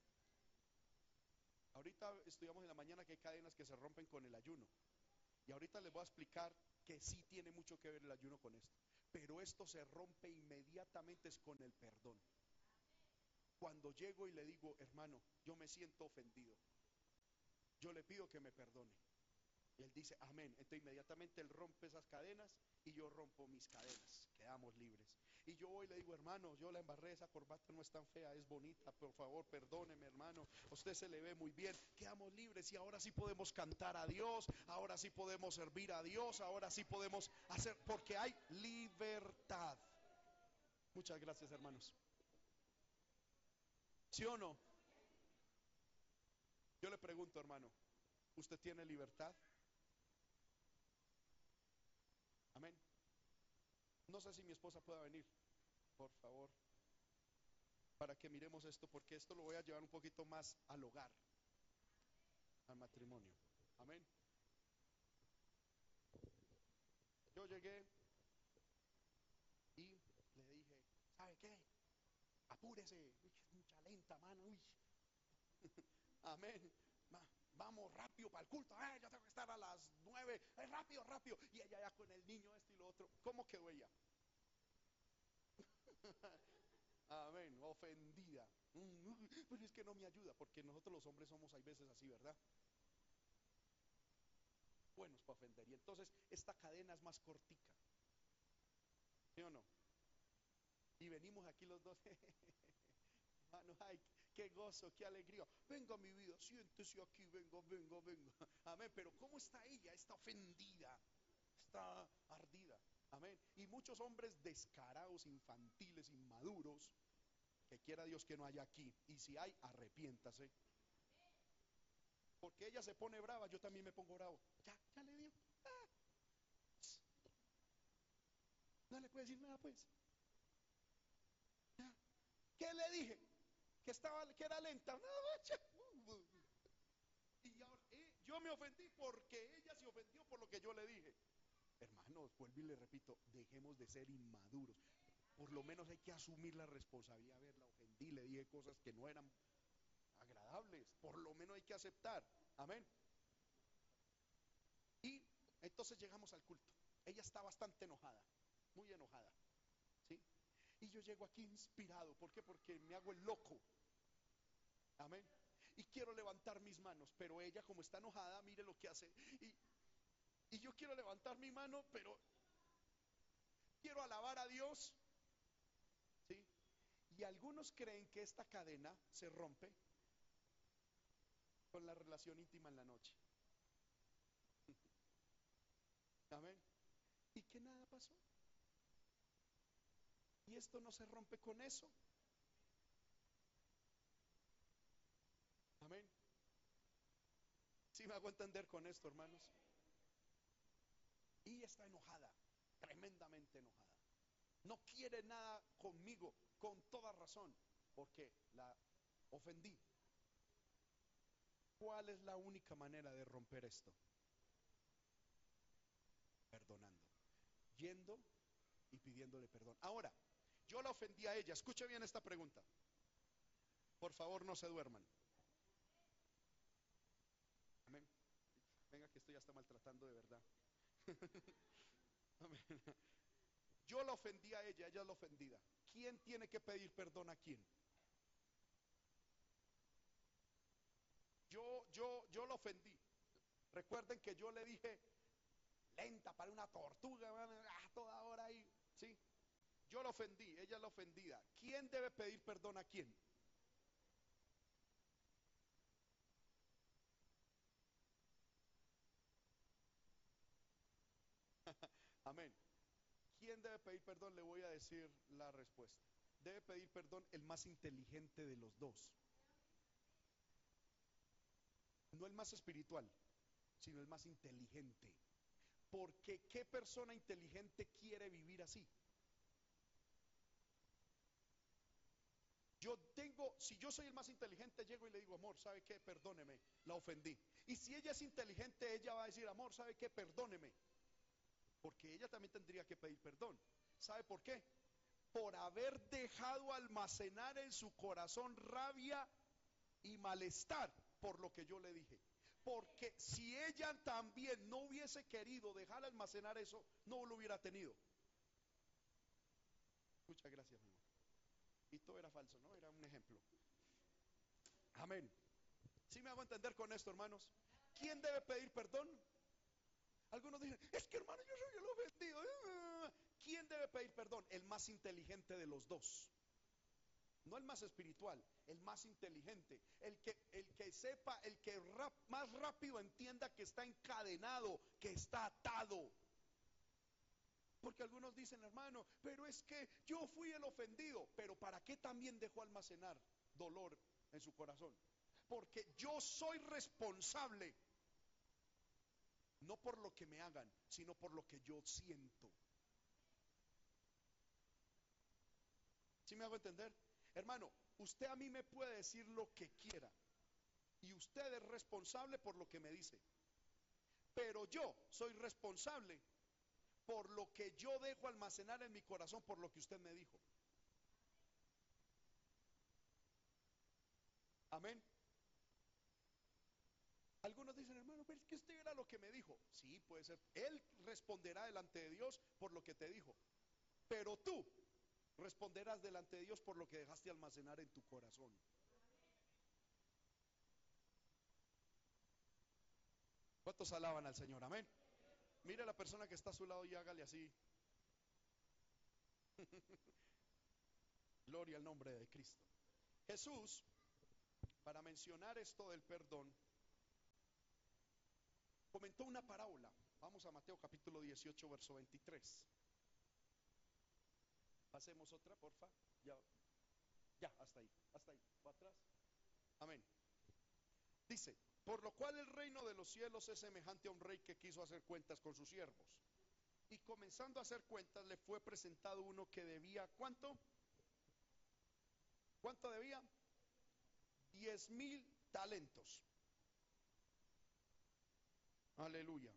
Ahorita estudiamos en la mañana que hay cadenas que se rompen con el ayuno. Y ahorita les voy a explicar que sí tiene mucho que ver el ayuno con esto. Pero esto se rompe inmediatamente es con el perdón. Cuando llego y le digo, hermano, yo me siento ofendido. Yo le pido que me perdone. Y él dice, amén. Entonces inmediatamente él rompe esas cadenas y yo rompo mis cadenas. Quedamos libres. Y yo voy y le digo, hermano, yo la embarré, esa corbata no es tan fea, es bonita, por favor, perdóneme, hermano. Usted se le ve muy bien. Quedamos libres y ahora sí podemos cantar a Dios, ahora sí podemos servir a Dios, ahora sí podemos hacer, porque hay libertad. Muchas gracias, hermanos. ¿Sí o no? Yo le pregunto, hermano, ¿usted tiene libertad? Amén. No sé si mi esposa pueda venir, por favor, para que miremos esto, porque esto lo voy a llevar un poquito más al hogar, al matrimonio. Amén. Yo llegué y le dije, ¿sabe qué? Apúrese, Uy, mucha lenta, mano. Uy. Amén. Va- vamos rápido para el culto. Ay, yo tengo que estar a las nueve. Ay, rápido, rápido. Y ella ya con el niño este y lo otro. ¿Cómo quedó ella? Amén. Ofendida. Mm, Pero es que no me ayuda, porque nosotros los hombres somos hay veces así, ¿verdad? Buenos para ofender. Y entonces esta cadena es más cortica. ¿Sí o no? Y venimos aquí los dos. Ay, qué gozo, qué alegría. Venga mi vida, siéntese aquí, venga, venga, venga. Amén. Pero ¿cómo está ella? Está ofendida, está ardida. Amén. Y muchos hombres descarados, infantiles, inmaduros, que quiera Dios que no haya aquí. Y si hay, arrepiéntase. Porque ella se pone brava, yo también me pongo bravo. Ya, ya le dio. Ah. No le puede decir nada, pues. ¿Qué le dije? Que estaba, que era lenta. Y eh, yo me ofendí porque ella se ofendió por lo que yo le dije. Hermanos, vuelvo y le repito, dejemos de ser inmaduros. Por lo menos hay que asumir la responsabilidad. A ver, la ofendí, le dije cosas que no eran agradables. Por lo menos hay que aceptar. Amén. Y entonces llegamos al culto. Ella está bastante enojada, muy enojada. ¿Sí? Y yo llego aquí inspirado. ¿Por qué? Porque me hago el loco. Amén. Y quiero levantar mis manos, pero ella como está enojada, mire lo que hace. Y, yo quiero levantar mi mano, pero quiero alabar a Dios. ¿Sí? Y algunos creen que esta cadena se rompe con la relación íntima en la noche. Amén. Y que nada pasó. Esto no se rompe con eso. Amén. ¿Sí me hago entender con esto, hermanos? Y está enojada, tremendamente enojada. No quiere nada conmigo, con toda razón, porque la ofendí. ¿Cuál es la única manera de romper esto? Perdonando, yendo y pidiéndole perdón. Ahora, yo la ofendí a ella. Escuche bien esta pregunta. Por favor, no se duerman. Amén. Venga, que esto ya está maltratando de verdad. Amén. Yo la ofendí a ella, ella es la ofendida. ¿Quién tiene que pedir perdón a quién? Yo, yo, yo la ofendí. Recuerden que yo le dije, lenta para una tortuga, ah, toda hora ahí, ¿sí? Yo la ofendí, ella es la ofendida. ¿Quién debe pedir perdón a quién? Amén. ¿Quién debe pedir perdón? Le voy a decir la respuesta. Debe pedir perdón el más inteligente de los dos. No el más espiritual, sino el más inteligente. Porque ¿qué persona inteligente quiere vivir así? Yo tengo, si yo soy el más inteligente, llego y le digo, amor, ¿sabe qué? Perdóneme, la ofendí. Y si ella es inteligente, ella va a decir, amor, ¿sabe qué? Perdóneme. Porque ella también tendría que pedir perdón. ¿Sabe por qué? Por haber dejado almacenar en su corazón rabia y malestar por lo que yo le dije. Porque si ella también no hubiese querido dejar almacenar eso, no lo hubiera tenido. Muchas gracias, todo era falso, ¿no? Era un ejemplo. Amén. ¿Sí me hago entender con esto, hermanos? ¿Quién debe pedir perdón? Algunos dicen, es que hermano, yo soy el ofendido. ¿Quién debe pedir perdón? El más inteligente de los dos. No el más espiritual, el más inteligente. El que, el que sepa, el que más rápido entienda que está encadenado, que está atado. Porque algunos dicen, hermano, pero es que yo fui el ofendido. Pero ¿para qué también dejó almacenar dolor en su corazón? Porque yo soy responsable. No por lo que me hagan, sino por lo que yo siento. ¿Sí me hago entender? Hermano, usted a mí me puede decir lo que quiera. Y usted es responsable por lo que me dice. Pero yo soy responsable por lo que yo dejo almacenar en mi corazón, por lo que usted me dijo. Amén. Algunos dicen, hermano, pero es que usted era lo que me dijo. Sí, puede ser. Él responderá delante de Dios por lo que te dijo. Pero tú responderás delante de Dios por lo que dejaste almacenar en tu corazón. ¿Cuántos alaban al Señor? Amén. Mire a la persona que está a su lado y hágale así. Gloria al nombre de Cristo. Jesús, para mencionar esto del perdón, comentó una parábola. Vamos a Mateo capítulo 18, verso 23. Pasemos otra, porfa. Ya, ya, hasta ahí, hasta ahí. ¿Va atrás? Amén. Dice, por lo cual el reino de los cielos es semejante a un rey que quiso hacer cuentas con sus siervos. Y comenzando a hacer cuentas le fue presentado uno que debía, ¿cuánto? ¿Cuánto debía? Diez mil talentos. Aleluya.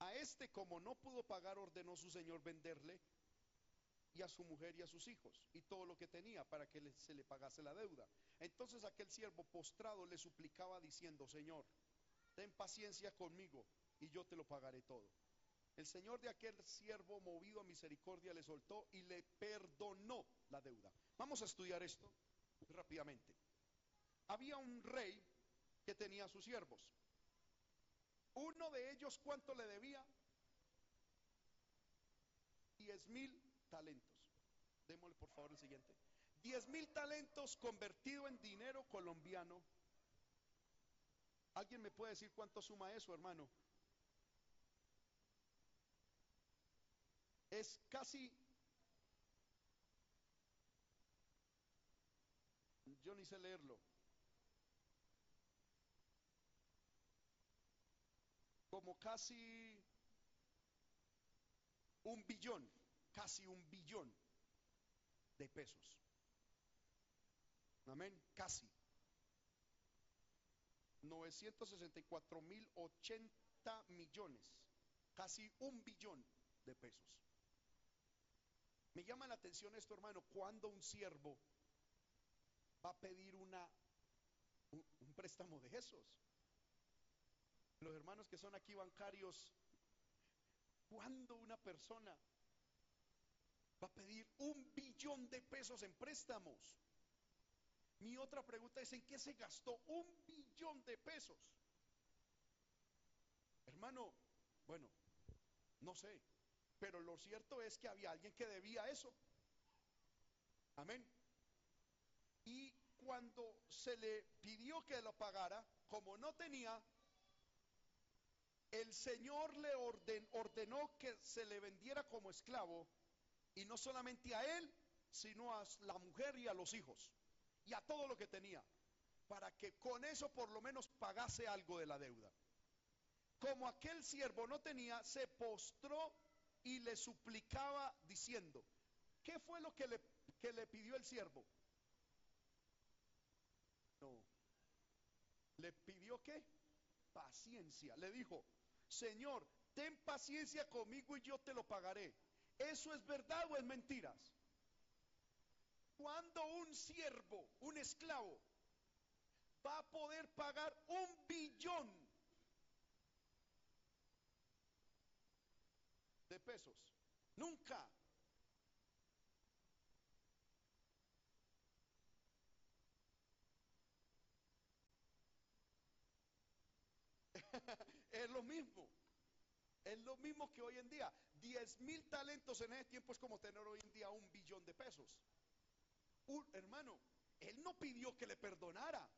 A este como no pudo pagar ordenó su señor venderle y a su mujer y a sus hijos y todo lo que tenía para que se le pagase la deuda. Entonces aquel siervo postrado le suplicaba diciendo, Señor, ten paciencia conmigo y yo te lo pagaré todo. El Señor de aquel siervo, movido a misericordia, le soltó y le perdonó la deuda. Vamos a estudiar esto rápidamente. Había un rey que tenía sus siervos. Uno de ellos, ¿cuánto le debía? Diez mil talentos. Démosle por favor el siguiente. Diez mil talentos convertido en dinero colombiano. ¿Alguien me puede decir cuánto suma eso, hermano? Es casi... Yo ni sé leerlo. Como casi un billón casi un billón de pesos. Amén, casi. 964 mil 80 millones, casi un billón de pesos. Me llama la atención esto, hermano, cuando un siervo va a pedir una, un, préstamo de esos. Los hermanos que son aquí bancarios, cuando una persona va a pedir un billón de pesos en préstamos. Mi otra pregunta es, ¿en qué se gastó un billón de pesos? Hermano, bueno, no sé, pero lo cierto es que había alguien que debía eso. Amén. Y cuando se le pidió que lo pagara, como no tenía, el Señor le ordenó que se le vendiera como esclavo y no solamente a él, sino a la mujer y a los hijos. Y a todo lo que tenía. Para que con eso por lo menos pagase algo de la deuda. Como aquel siervo no tenía, se postró y le suplicaba diciendo, ¿qué fue lo que le, que le pidió el siervo? No. ¿Le pidió qué? Paciencia. Le dijo, Señor, ten paciencia conmigo y yo te lo pagaré. ¿Eso es verdad o es mentiras? Cuando un siervo, un esclavo, va a poder pagar un billón de pesos. Nunca. es lo mismo. Es lo mismo que hoy en día. 10 mil talentos en ese tiempo es como tener hoy en día un billón de pesos. Un, hermano, él no pidió que le perdonara.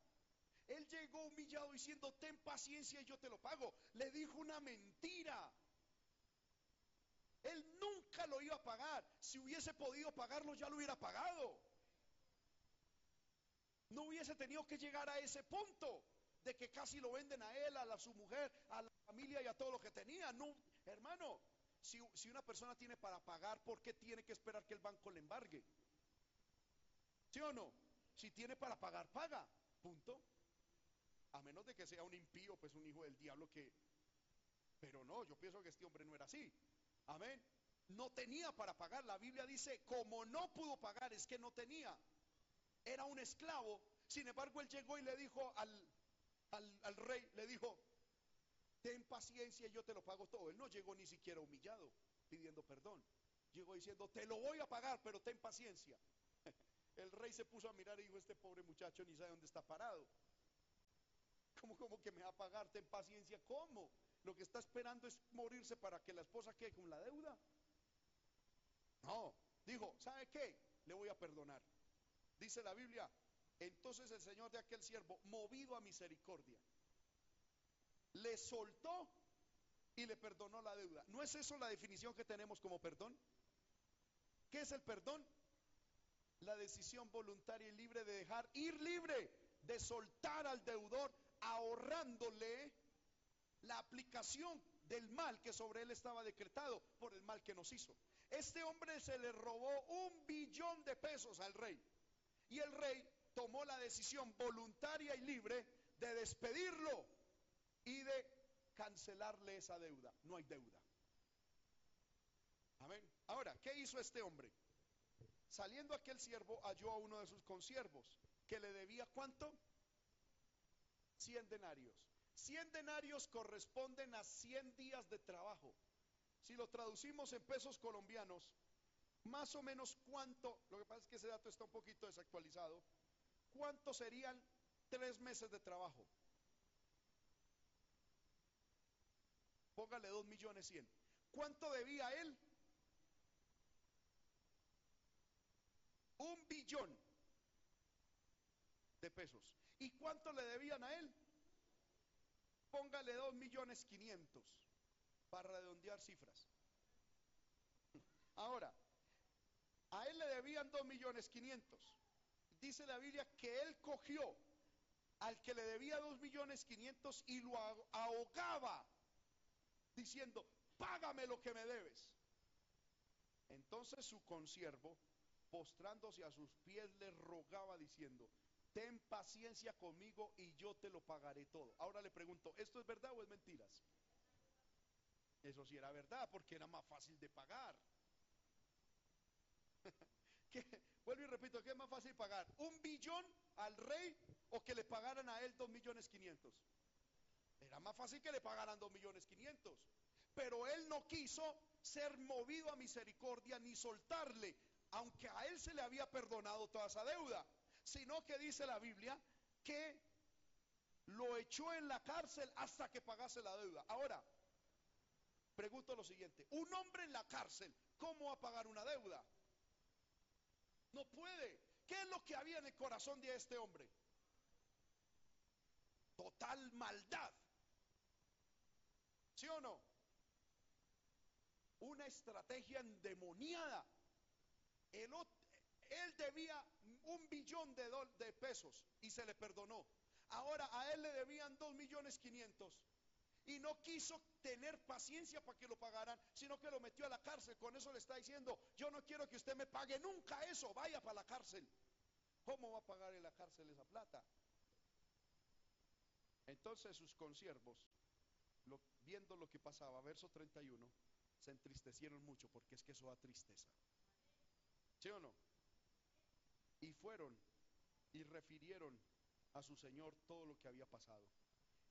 Él llegó humillado diciendo, ten paciencia y yo te lo pago. Le dijo una mentira. Él nunca lo iba a pagar. Si hubiese podido pagarlo, ya lo hubiera pagado. No hubiese tenido que llegar a ese punto de que casi lo venden a él, a, su mujer, a la familia y a todo lo que tenía. No, hermano, si, si una persona tiene para pagar, ¿por qué tiene que esperar que el banco le embargue? ¿Sí o no? Si tiene para pagar, paga. Punto. A menos de que sea un impío, pues un hijo del diablo que... Pero no, yo pienso que este hombre no era así. Amén. No tenía para pagar. La Biblia dice, como no pudo pagar, es que no tenía. Era un esclavo. Sin embargo, él llegó y le dijo al, al, rey, le dijo, ten paciencia, yo te lo pago todo. Él no llegó ni siquiera humillado, pidiendo perdón. Llegó diciendo, te lo voy a pagar, pero ten paciencia. El rey se puso a mirar y dijo, este pobre muchacho ni sabe dónde está parado. ¿Cómo, cómo que me va a pagar? Ten paciencia. ¿Cómo? Lo que está esperando es morirse para que la esposa quede con la deuda. No, dijo, ¿sabe qué? Le voy a perdonar. Dice la Biblia, entonces el Señor de aquel siervo, movido a misericordia, le soltó y le perdonó la deuda. ¿No es eso la definición que tenemos como perdón? ¿Qué es el perdón? La decisión voluntaria y libre de dejar ir libre, de soltar al deudor, ahorrándole la aplicación del mal que sobre él estaba decretado por el mal que nos hizo. Este hombre se le robó un billón de pesos al rey. Y el rey tomó la decisión voluntaria y libre de despedirlo y de cancelarle esa deuda. No hay deuda. Amén. Ahora, ¿qué hizo este hombre? Saliendo aquel siervo, halló a uno de sus consiervos que le debía cuánto? 100 denarios. 100 denarios corresponden a 100 días de trabajo. Si lo traducimos en pesos colombianos, más o menos cuánto, lo que pasa es que ese dato está un poquito desactualizado, ¿cuánto serían tres meses de trabajo? Póngale dos millones cien. ¿Cuánto debía él? Un billón de pesos. ¿Y cuánto le debían a él? Póngale dos millones quinientos para redondear cifras. Ahora, a él le debían dos millones quinientos dice la Biblia que él cogió al que le debía dos millones quinientos y lo ahogaba diciendo, págame lo que me debes. Entonces su consiervo, postrándose a sus pies, le rogaba diciendo, ten paciencia conmigo y yo te lo pagaré todo. Ahora le pregunto, ¿esto es verdad o es mentiras? Eso sí era verdad, porque era más fácil de pagar. Vuelvo y repito, ¿qué es más fácil pagar? ¿Un billón al rey o que le pagaran a él dos millones quinientos? Era más fácil que le pagaran dos millones quinientos. Pero él no quiso ser movido a misericordia ni soltarle, aunque a él se le había perdonado toda esa deuda, sino que dice la Biblia que lo echó en la cárcel hasta que pagase la deuda. Ahora, pregunto lo siguiente, un hombre en la cárcel, ¿cómo va a pagar una deuda? No puede. ¿Qué es lo que había en el corazón de este hombre? Total maldad. ¿Sí o no? Una estrategia endemoniada. él debía un billón de, pesos y se le perdonó. Ahora a él le debían dos millones quinientos y no quiso tener paciencia para que lo pagaran, sino que lo metió a la cárcel. Con eso le está diciendo, yo no quiero que usted me pague nunca eso, vaya para la cárcel. ¿Cómo va a pagar en la cárcel esa plata? Entonces sus consiervos, viendo lo que pasaba, verso 31, se entristecieron mucho porque es que eso da tristeza. ¿Sí o no? Y fueron y refirieron a su señor todo lo que había pasado.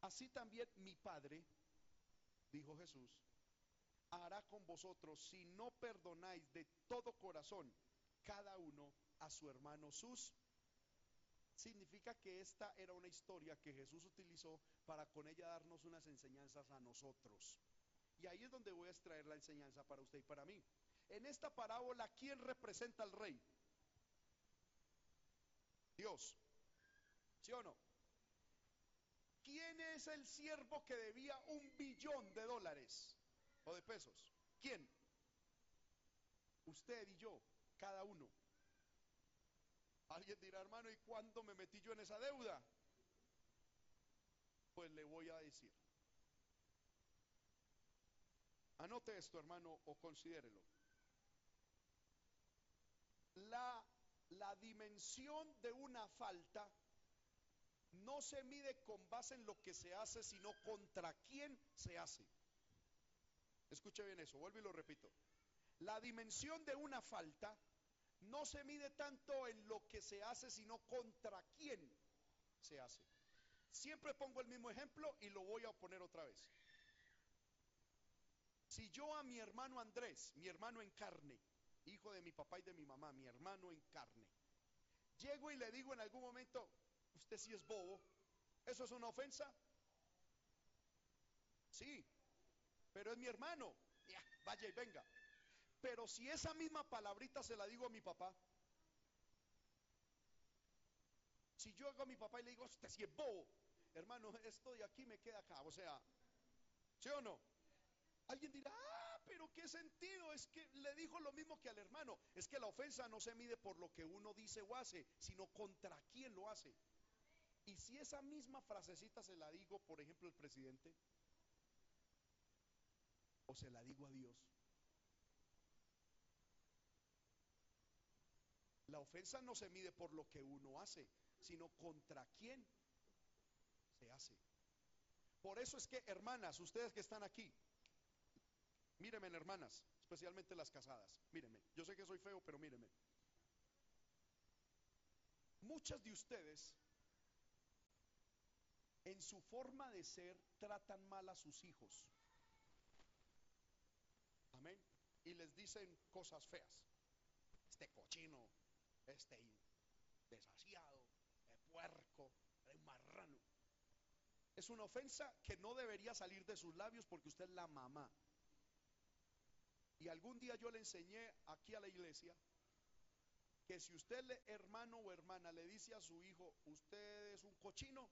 Así también mi Padre, dijo Jesús, hará con vosotros si no perdonáis de todo corazón cada uno a su hermano sus. Significa que esta era una historia que Jesús utilizó para con ella darnos unas enseñanzas a nosotros. Y ahí es donde voy a extraer la enseñanza para usted y para mí. En esta parábola, ¿quién representa al rey? Dios. ¿Sí o no? ¿Quién es el siervo que debía un billón de dólares o de pesos? ¿Quién? Usted y yo, cada uno. Alguien dirá, hermano, ¿y cuándo me metí yo en esa deuda? Pues le voy a decir. Anote esto, hermano, o considérelo. La, la dimensión de una falta no se mide con base en lo que se hace, sino contra quién se hace. Escuche bien eso, vuelvo y lo repito. La dimensión de una falta no se mide tanto en lo que se hace, sino contra quién se hace. Siempre pongo el mismo ejemplo y lo voy a poner otra vez. Si yo a mi hermano Andrés, mi hermano en carne, hijo de mi papá y de mi mamá, mi hermano en carne, llego y le digo en algún momento, usted sí es bobo, ¿eso es una ofensa? Sí, pero es mi hermano, ya, vaya y venga. Pero si esa misma palabrita se la digo a mi papá, si yo hago a mi papá y le digo, usted sí es bobo, hermano, esto de aquí me queda acá, o sea, ¿sí o no? Alguien dirá, ah, pero qué sentido, es que le dijo lo mismo que al hermano, es que la ofensa no se mide por lo que uno dice o hace, sino contra quién lo hace. Y si esa misma frasecita se la digo, por ejemplo, al presidente, o se la digo a Dios, La ofensa no se mide por lo que uno hace, sino contra quién se hace. Por eso es que, hermanas, ustedes que están aquí, míreme, hermanas, especialmente las casadas, míreme, yo sé que soy feo, pero míreme. Muchas de ustedes, en su forma de ser, tratan mal a sus hijos. Amén. Y les dicen cosas feas. Este cochino, este desasiado, el puerco, el marrano. Es una ofensa que no debería salir de sus labios porque usted es la mamá. Y algún día yo le enseñé aquí a la iglesia que si usted, hermano o hermana, le dice a su hijo, usted es un cochino,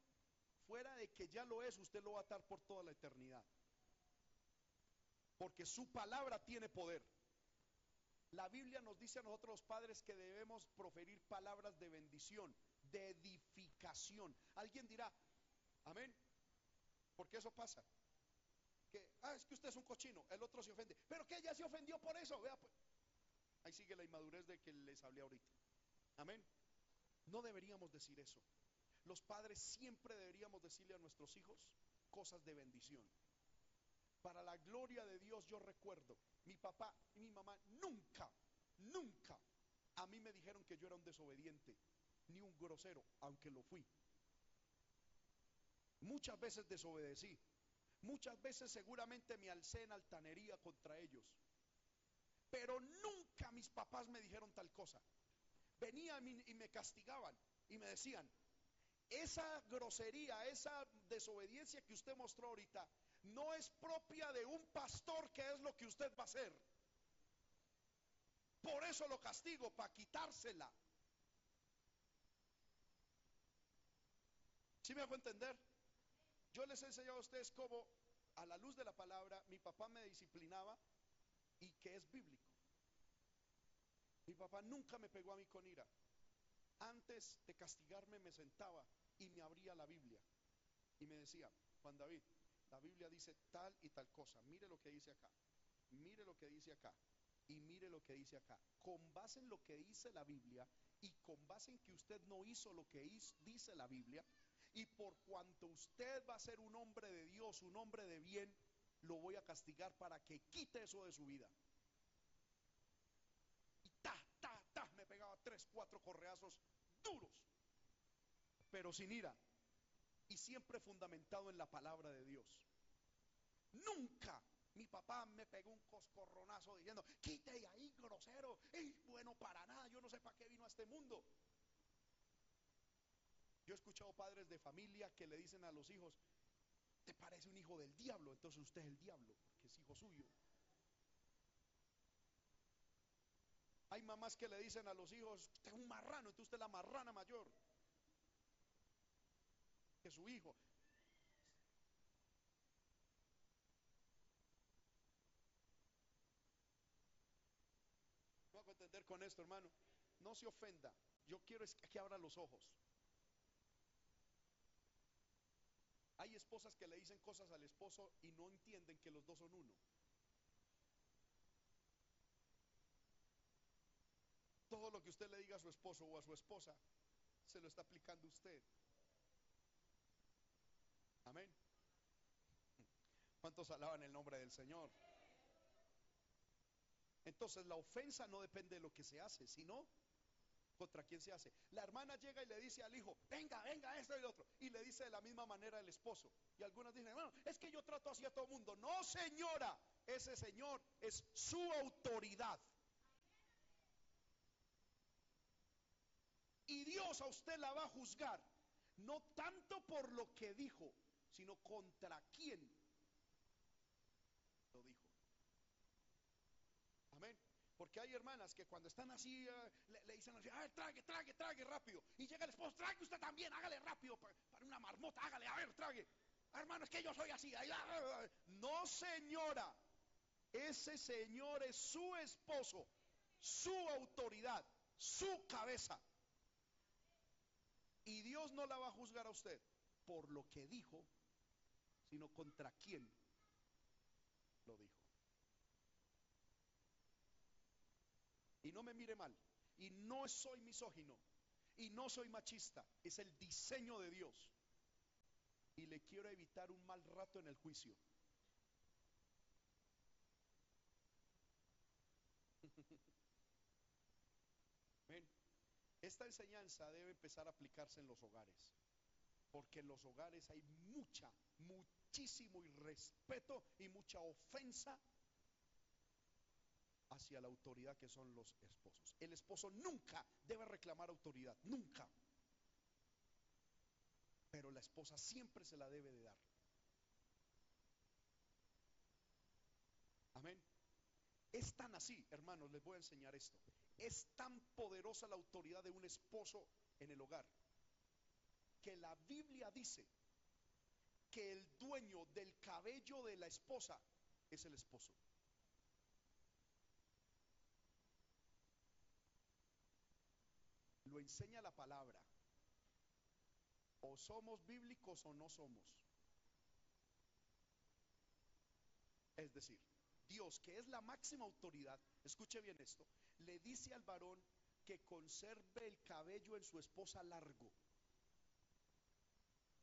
fuera de que ya lo es, usted lo va a atar por toda la eternidad. Porque su palabra tiene poder. La Biblia nos dice a nosotros los padres que debemos proferir palabras de bendición, de edificación. Alguien dirá, amén, porque eso pasa. Que, ah, es que usted es un cochino, el otro se ofende. Pero que ella se ofendió por eso, pues. Ahí sigue la inmadurez de que les hablé ahorita. Amén. No deberíamos decir eso. Los padres siempre deberíamos decirle a nuestros hijos cosas de bendición. Para la gloria de Dios yo recuerdo, mi papá y mi mamá nunca, nunca a mí me dijeron que yo era un desobediente, ni un grosero, aunque lo fui. Muchas veces desobedecí, muchas veces seguramente me alcé en altanería contra ellos, pero nunca mis papás me dijeron tal cosa. Venían y me castigaban y me decían, esa grosería, esa desobediencia que usted mostró ahorita, no es propia de un pastor que es lo que usted va a hacer. Por eso lo castigo, para quitársela. ¿Sí me hago entender? Yo les he enseñado a ustedes cómo, a la luz de la palabra, mi papá me disciplinaba y que es bíblico. Mi papá nunca me pegó a mí con ira. Antes de castigarme me sentaba y me abría la Biblia y me decía, Juan David, la Biblia dice tal y tal cosa, mire lo que dice acá, mire lo que dice acá y mire lo que dice acá. Con base en lo que dice la Biblia y con base en que usted no hizo lo que dice la Biblia y por cuanto usted va a ser un hombre de Dios, un hombre de bien, lo voy a castigar para que quite eso de su vida. Correazos duros, pero sin ira y siempre fundamentado en la palabra de Dios. Nunca mi papá me pegó un coscorronazo diciendo, quite ahí, grosero, y bueno para nada, yo no sé para qué vino a este mundo. Yo he escuchado padres de familia que le dicen a los hijos, te parece un hijo del diablo, entonces usted es el diablo, porque es hijo suyo. Hay mamás que le dicen a los hijos, usted es un marrano, entonces usted es la marrana mayor. Que su hijo. No entender con esto, hermano. No se ofenda. Yo quiero que abra los ojos. Hay esposas que le dicen cosas al esposo y no entienden que los dos son uno. Todo lo que usted le diga a su esposo o a su esposa, se lo está aplicando usted. Amén. ¿Cuántos alaban el nombre del Señor? Entonces la ofensa no depende de lo que se hace, sino contra quién se hace. La hermana llega y le dice al hijo, venga, venga, esto y lo otro. Y le dice de la misma manera el esposo. Y algunas dicen, bueno, es que yo trato así a todo el mundo. No, señora, ese señor es su autoridad. Y Dios a usted la va a juzgar, no tanto por lo que dijo, sino contra quién lo dijo. Amén. Porque hay hermanas que cuando están así eh, le, dicen así, a ver, trague, trague, trague rápido. Y llega el esposo, trague usted también, hágale rápido para, una marmota, hágale, a ver, trague. Hermano, es que yo soy así. No, señora. Ese señor es su esposo, su autoridad, su cabeza. Y Dios no la va a juzgar a usted por lo que dijo, sino contra quién lo dijo. Y no me mire mal. Y no soy misógino. Y no soy machista. Es el diseño de Dios. Y le quiero evitar un mal rato en el juicio. Esta enseñanza debe empezar a aplicarse en los hogares. Porque en los hogares hay mucha, muchísimo irrespeto y mucha ofensa hacia la autoridad que son los esposos. El esposo nunca debe reclamar autoridad, nunca. Pero la esposa siempre se la debe de dar. Amén. Es tan así, hermanos, les voy a enseñar esto. Es tan poderosa la autoridad de un esposo en el hogar que la Biblia dice que el dueño del cabello de la esposa es el esposo. Lo enseña la palabra. O somos bíblicos o no somos. Es decir, Dios, que es la máxima autoridad, escuche bien esto, le dice al varón que conserve el cabello en su esposa largo.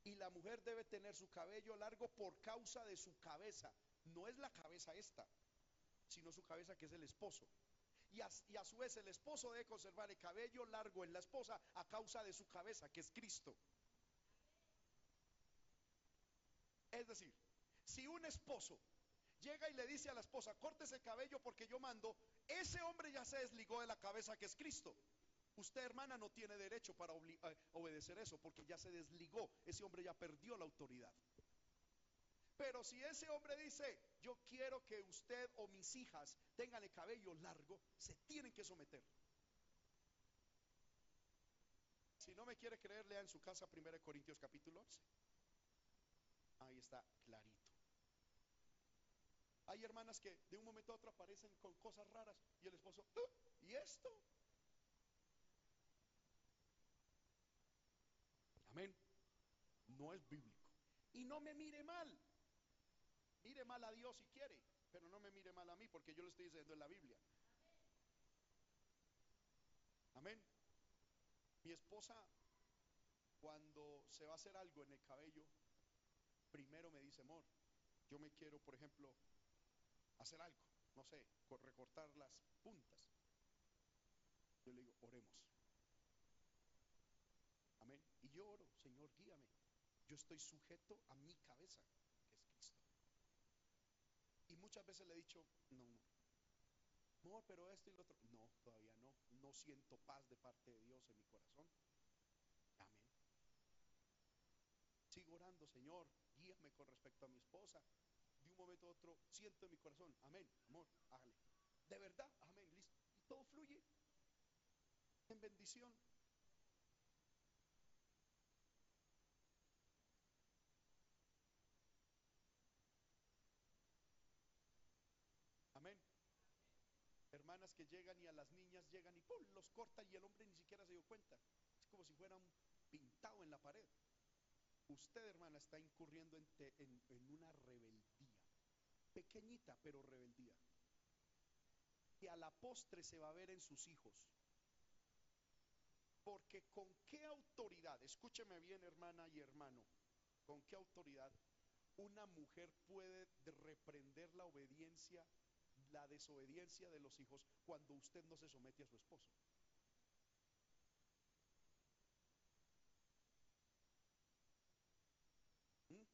Y la mujer debe tener su cabello largo por causa de su cabeza. No es la cabeza esta, sino su cabeza que es el esposo. Y a, y a, su vez el esposo debe conservar el cabello largo en la esposa a causa de su cabeza, que es Cristo. Es decir, si un esposo llega y le dice a la esposa, córtese el cabello porque yo mando, ese hombre ya se desligó de la cabeza que es Cristo. Usted, hermana, no tiene derecho para eh, obedecer eso porque ya se desligó. Ese hombre ya perdió la autoridad. Pero si ese hombre dice, yo quiero que usted o mis hijas tengan el cabello largo, se tienen que someter. Si no me quiere creer, lea en su casa 1 Corintios capítulo 11. Ahí está clarito. Hay hermanas que de un momento a otro aparecen con cosas raras y el esposo, "Ah, ¿y esto? Amén. No es bíblico. Y no me mire mal. Mire mal a Dios si quiere, pero no me mire mal a mí porque yo lo estoy diciendo en la Biblia. Amén. Mi esposa, cuando se va a hacer algo en el cabello, primero me dice, amor, yo me quiero, por ejemplo, hacer algo, no sé, co- recortar las puntas. Yo le digo, oremos. Amén. Y yo oro, Señor, guíame. Yo estoy sujeto a mi cabeza, que es Cristo. Y muchas veces le he dicho, no, no. Amor, pero esto y lo otro. No, todavía no. No siento paz de parte de Dios en mi corazón. Amén. Sigo orando, Señor, guíame con respecto a mi esposa. Un momento a otro siento en mi corazón, amén, amor, hágale. De verdad, amén, listo. Y todo fluye en bendición. Amén. Hermanas que llegan y a las niñas llegan y ¡pum! los cortan y el hombre ni siquiera se dio cuenta. Es como si fuera un pintado en la pared. Usted, hermana, está incurriendo en, te- en- en una rebeldía. Pequeñita, pero rebeldía. Que a la postre se va a ver en sus hijos. Porque con qué autoridad, escúcheme bien hermana y hermano, con qué autoridad una mujer puede de- reprender la obediencia, la desobediencia de los hijos cuando usted no se somete a su esposo. ¿Mm?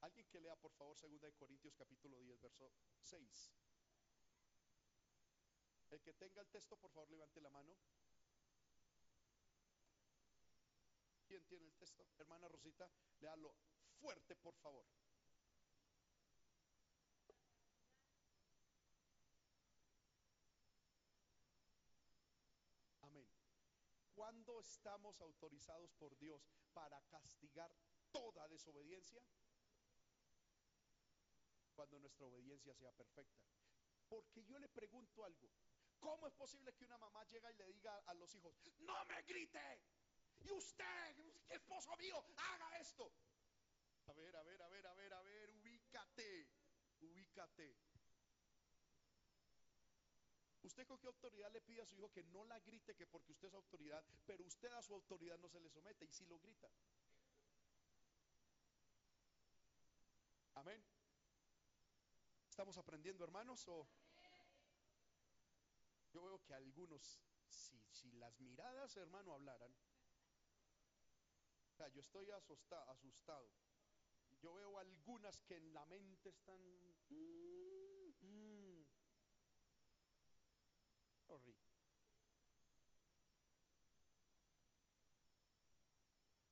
Alguien que por favor 2 de Corintios capítulo 10 verso 6. El que tenga el texto, por favor, levante la mano. ¿Quién tiene el texto? Hermana Rosita, léalo fuerte, por favor. Amén. ¿Cuándo estamos autorizados por Dios para castigar toda desobediencia? Cuando nuestra obediencia sea perfecta. Porque yo le pregunto algo. ¿Cómo es posible que una mamá llega y le diga a los hijos, no me grite? Y usted, esposo mío, haga esto. A ver, a ver, a ver, a ver, a ver, ubícate, ubícate. ¿Usted con qué autoridad le pide a su hijo que no la grite, que porque usted es autoridad, pero usted a su autoridad no se le somete y si lo grita? Amén. ¿Estamos aprendiendo, hermanos? Yo veo que algunos, si, si las miradas, hermano, hablaran, o sea, yo estoy asusta- asustado. Yo veo algunas que en la mente están... mm, mm.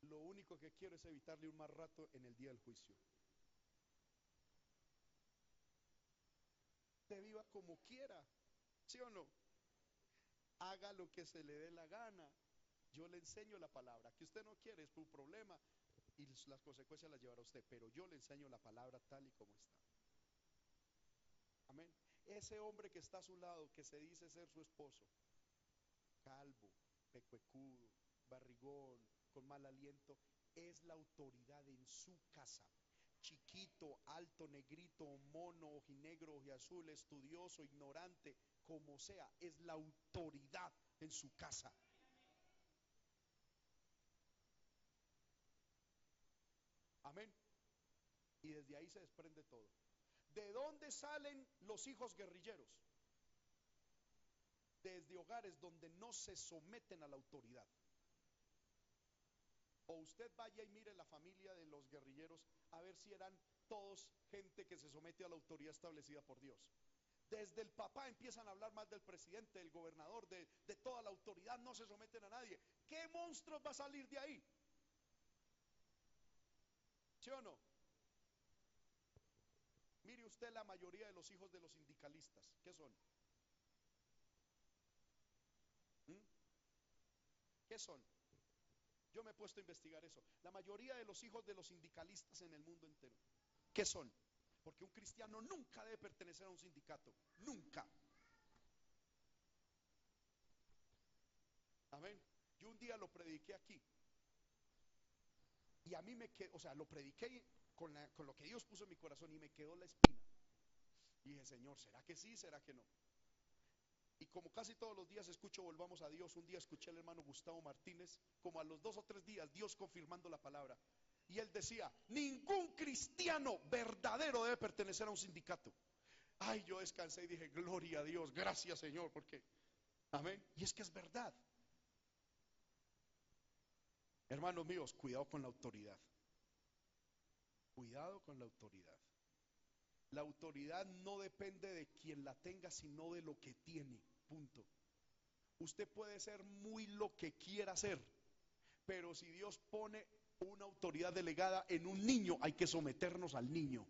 Lo único que quiero es evitarle un mal rato en el día del juicio. Usted viva como quiera, ¿sí o no? Haga lo que se le dé la gana. Yo le enseño la palabra. Que usted no quiere es su problema y las consecuencias las llevará usted. Pero yo le enseño la palabra tal y como está. Amén. Ese hombre que está a su lado, que se dice ser su esposo, calvo, pecuecudo, barrigón, con mal aliento, es la autoridad en su casa. Chiquito, alto, negrito, mono, ojinegro, ojiazul, estudioso, ignorante, como sea, es la autoridad en su casa. Amén. Y desde ahí se desprende todo. ¿De dónde salen los hijos guerrilleros? Desde hogares donde no se someten a la autoridad. O usted vaya y mire la familia de los guerrilleros a ver si eran todos gente que se somete a la autoridad establecida por Dios. Desde el papá empiezan a hablar más del presidente, del gobernador, de, toda la autoridad, no se someten a nadie. ¿Qué monstruos va a salir de ahí? ¿Sí o no? Mire usted la mayoría de los hijos de los sindicalistas. ¿Qué son? ¿Mm? ¿Qué son? Yo me he puesto a investigar eso. La mayoría de los hijos de los sindicalistas en el mundo entero, ¿qué son? Porque un cristiano nunca debe pertenecer a un sindicato, nunca. Amén. Yo un día lo prediqué aquí. Y a mí me quedó, o sea, lo prediqué con, lo que Dios puso en mi corazón y me quedó la espina. Dije, Señor, ¿será que sí? ¿Será que no? Y como casi todos los días escucho Volvamos a Dios, un día escuché al hermano Gustavo Martínez, como a los dos o tres días, Dios confirmando la palabra. Y él decía, ningún cristiano verdadero debe pertenecer a un sindicato. Ay, yo descansé y dije, gloria a Dios, gracias Señor, porque, amén. Y es que es verdad. Hermanos míos, cuidado con la autoridad. Cuidado con la autoridad. La autoridad no depende de quien la tenga, sino de lo que tiene. Punto. Usted puede ser muy lo que quiera ser, pero si Dios pone una autoridad delegada en un niño, hay que someternos al niño.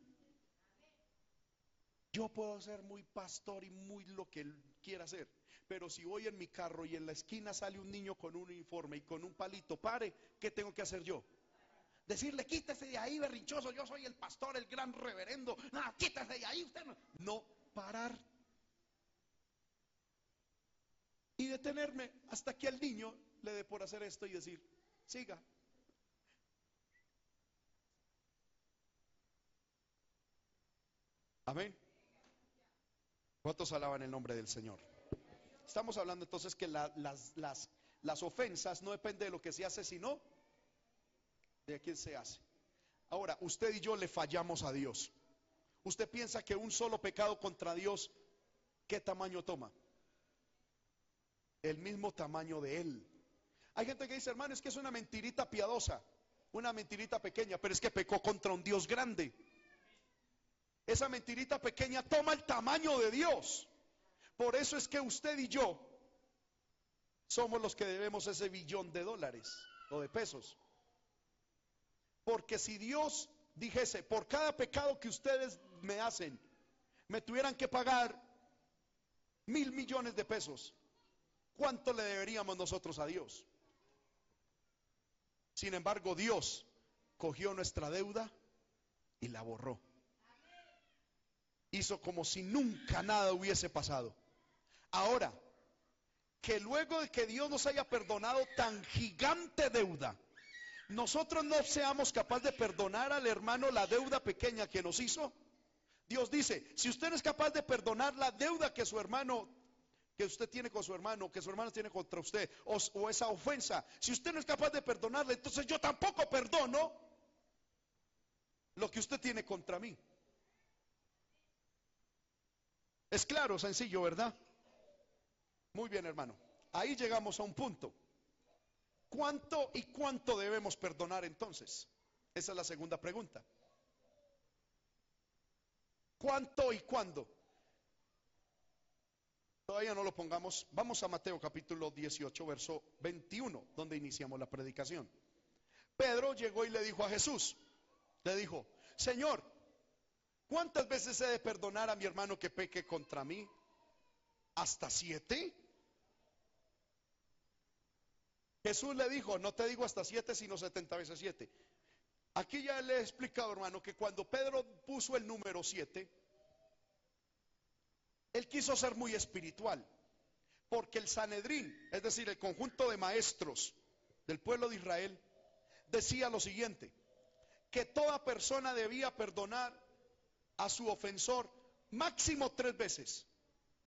Yo puedo ser muy pastor y muy lo que quiera ser, pero si voy en mi carro y en la esquina sale un niño con un uniforme y con un palito, pare, ¿qué tengo que hacer yo? Decirle, quítese de ahí, berrinchoso, yo soy el pastor, el gran reverendo. No, quítese de ahí, usted no. No, parar. Y detenerme hasta que al niño le dé por hacer esto y decir, siga. Amén. ¿Cuántos alaban el nombre del Señor? Estamos hablando entonces que las, las, las ofensas no dependen de lo que se hace, sino de quién se hace. Ahora, usted y yo le fallamos a Dios. Usted piensa que un solo pecado contra Dios, ¿qué tamaño toma? El mismo tamaño de Él. Hay gente que dice, hermano, es que es una mentirita piadosa, una mentirita pequeña, pero es que pecó contra un Dios grande. Esa mentirita pequeña toma el tamaño de Dios. Por eso es que usted y yo somos los que debemos ese billón de dólares o de pesos. Porque si Dios dijese, por cada pecado que ustedes me hacen, me tuvieran que pagar mil millones de pesos, ¿cuánto le deberíamos nosotros a Dios? Sin embargo, Dios cogió nuestra deuda y la borró. Hizo como si nunca nada hubiese pasado. Ahora, que luego de que Dios nos haya perdonado tan gigante deuda, nosotros no seamos capaces de perdonar al hermano la deuda pequeña que nos hizo. Dios dice, si usted no es capaz de perdonar la deuda que su hermano, que usted tiene con su hermano, que su hermano tiene contra usted, o, o esa ofensa, si usted no es capaz de perdonarle, entonces yo tampoco perdono lo que usted tiene contra mí. Es claro, sencillo, ¿verdad? Muy bien, hermano. Ahí llegamos a un punto. ¿Cuánto y cuánto debemos perdonar entonces? Esa es la segunda pregunta. ¿Cuánto y cuándo? Todavía no lo pongamos. Vamos a Mateo capítulo 18, verso 21, donde iniciamos la predicación. Pedro llegó y le dijo a Jesús, le dijo, Señor, ¿cuántas veces he de perdonar a mi hermano que peque contra mí? ¿Hasta siete? Jesús le dijo, no te digo hasta siete, sino setenta veces siete. Aquí ya le he explicado, hermano, que cuando Pedro puso el número siete, él quiso ser muy espiritual, porque el Sanedrín, es decir, el conjunto de maestros del pueblo de Israel, decía lo siguiente, que toda persona debía perdonar a su ofensor máximo tres veces.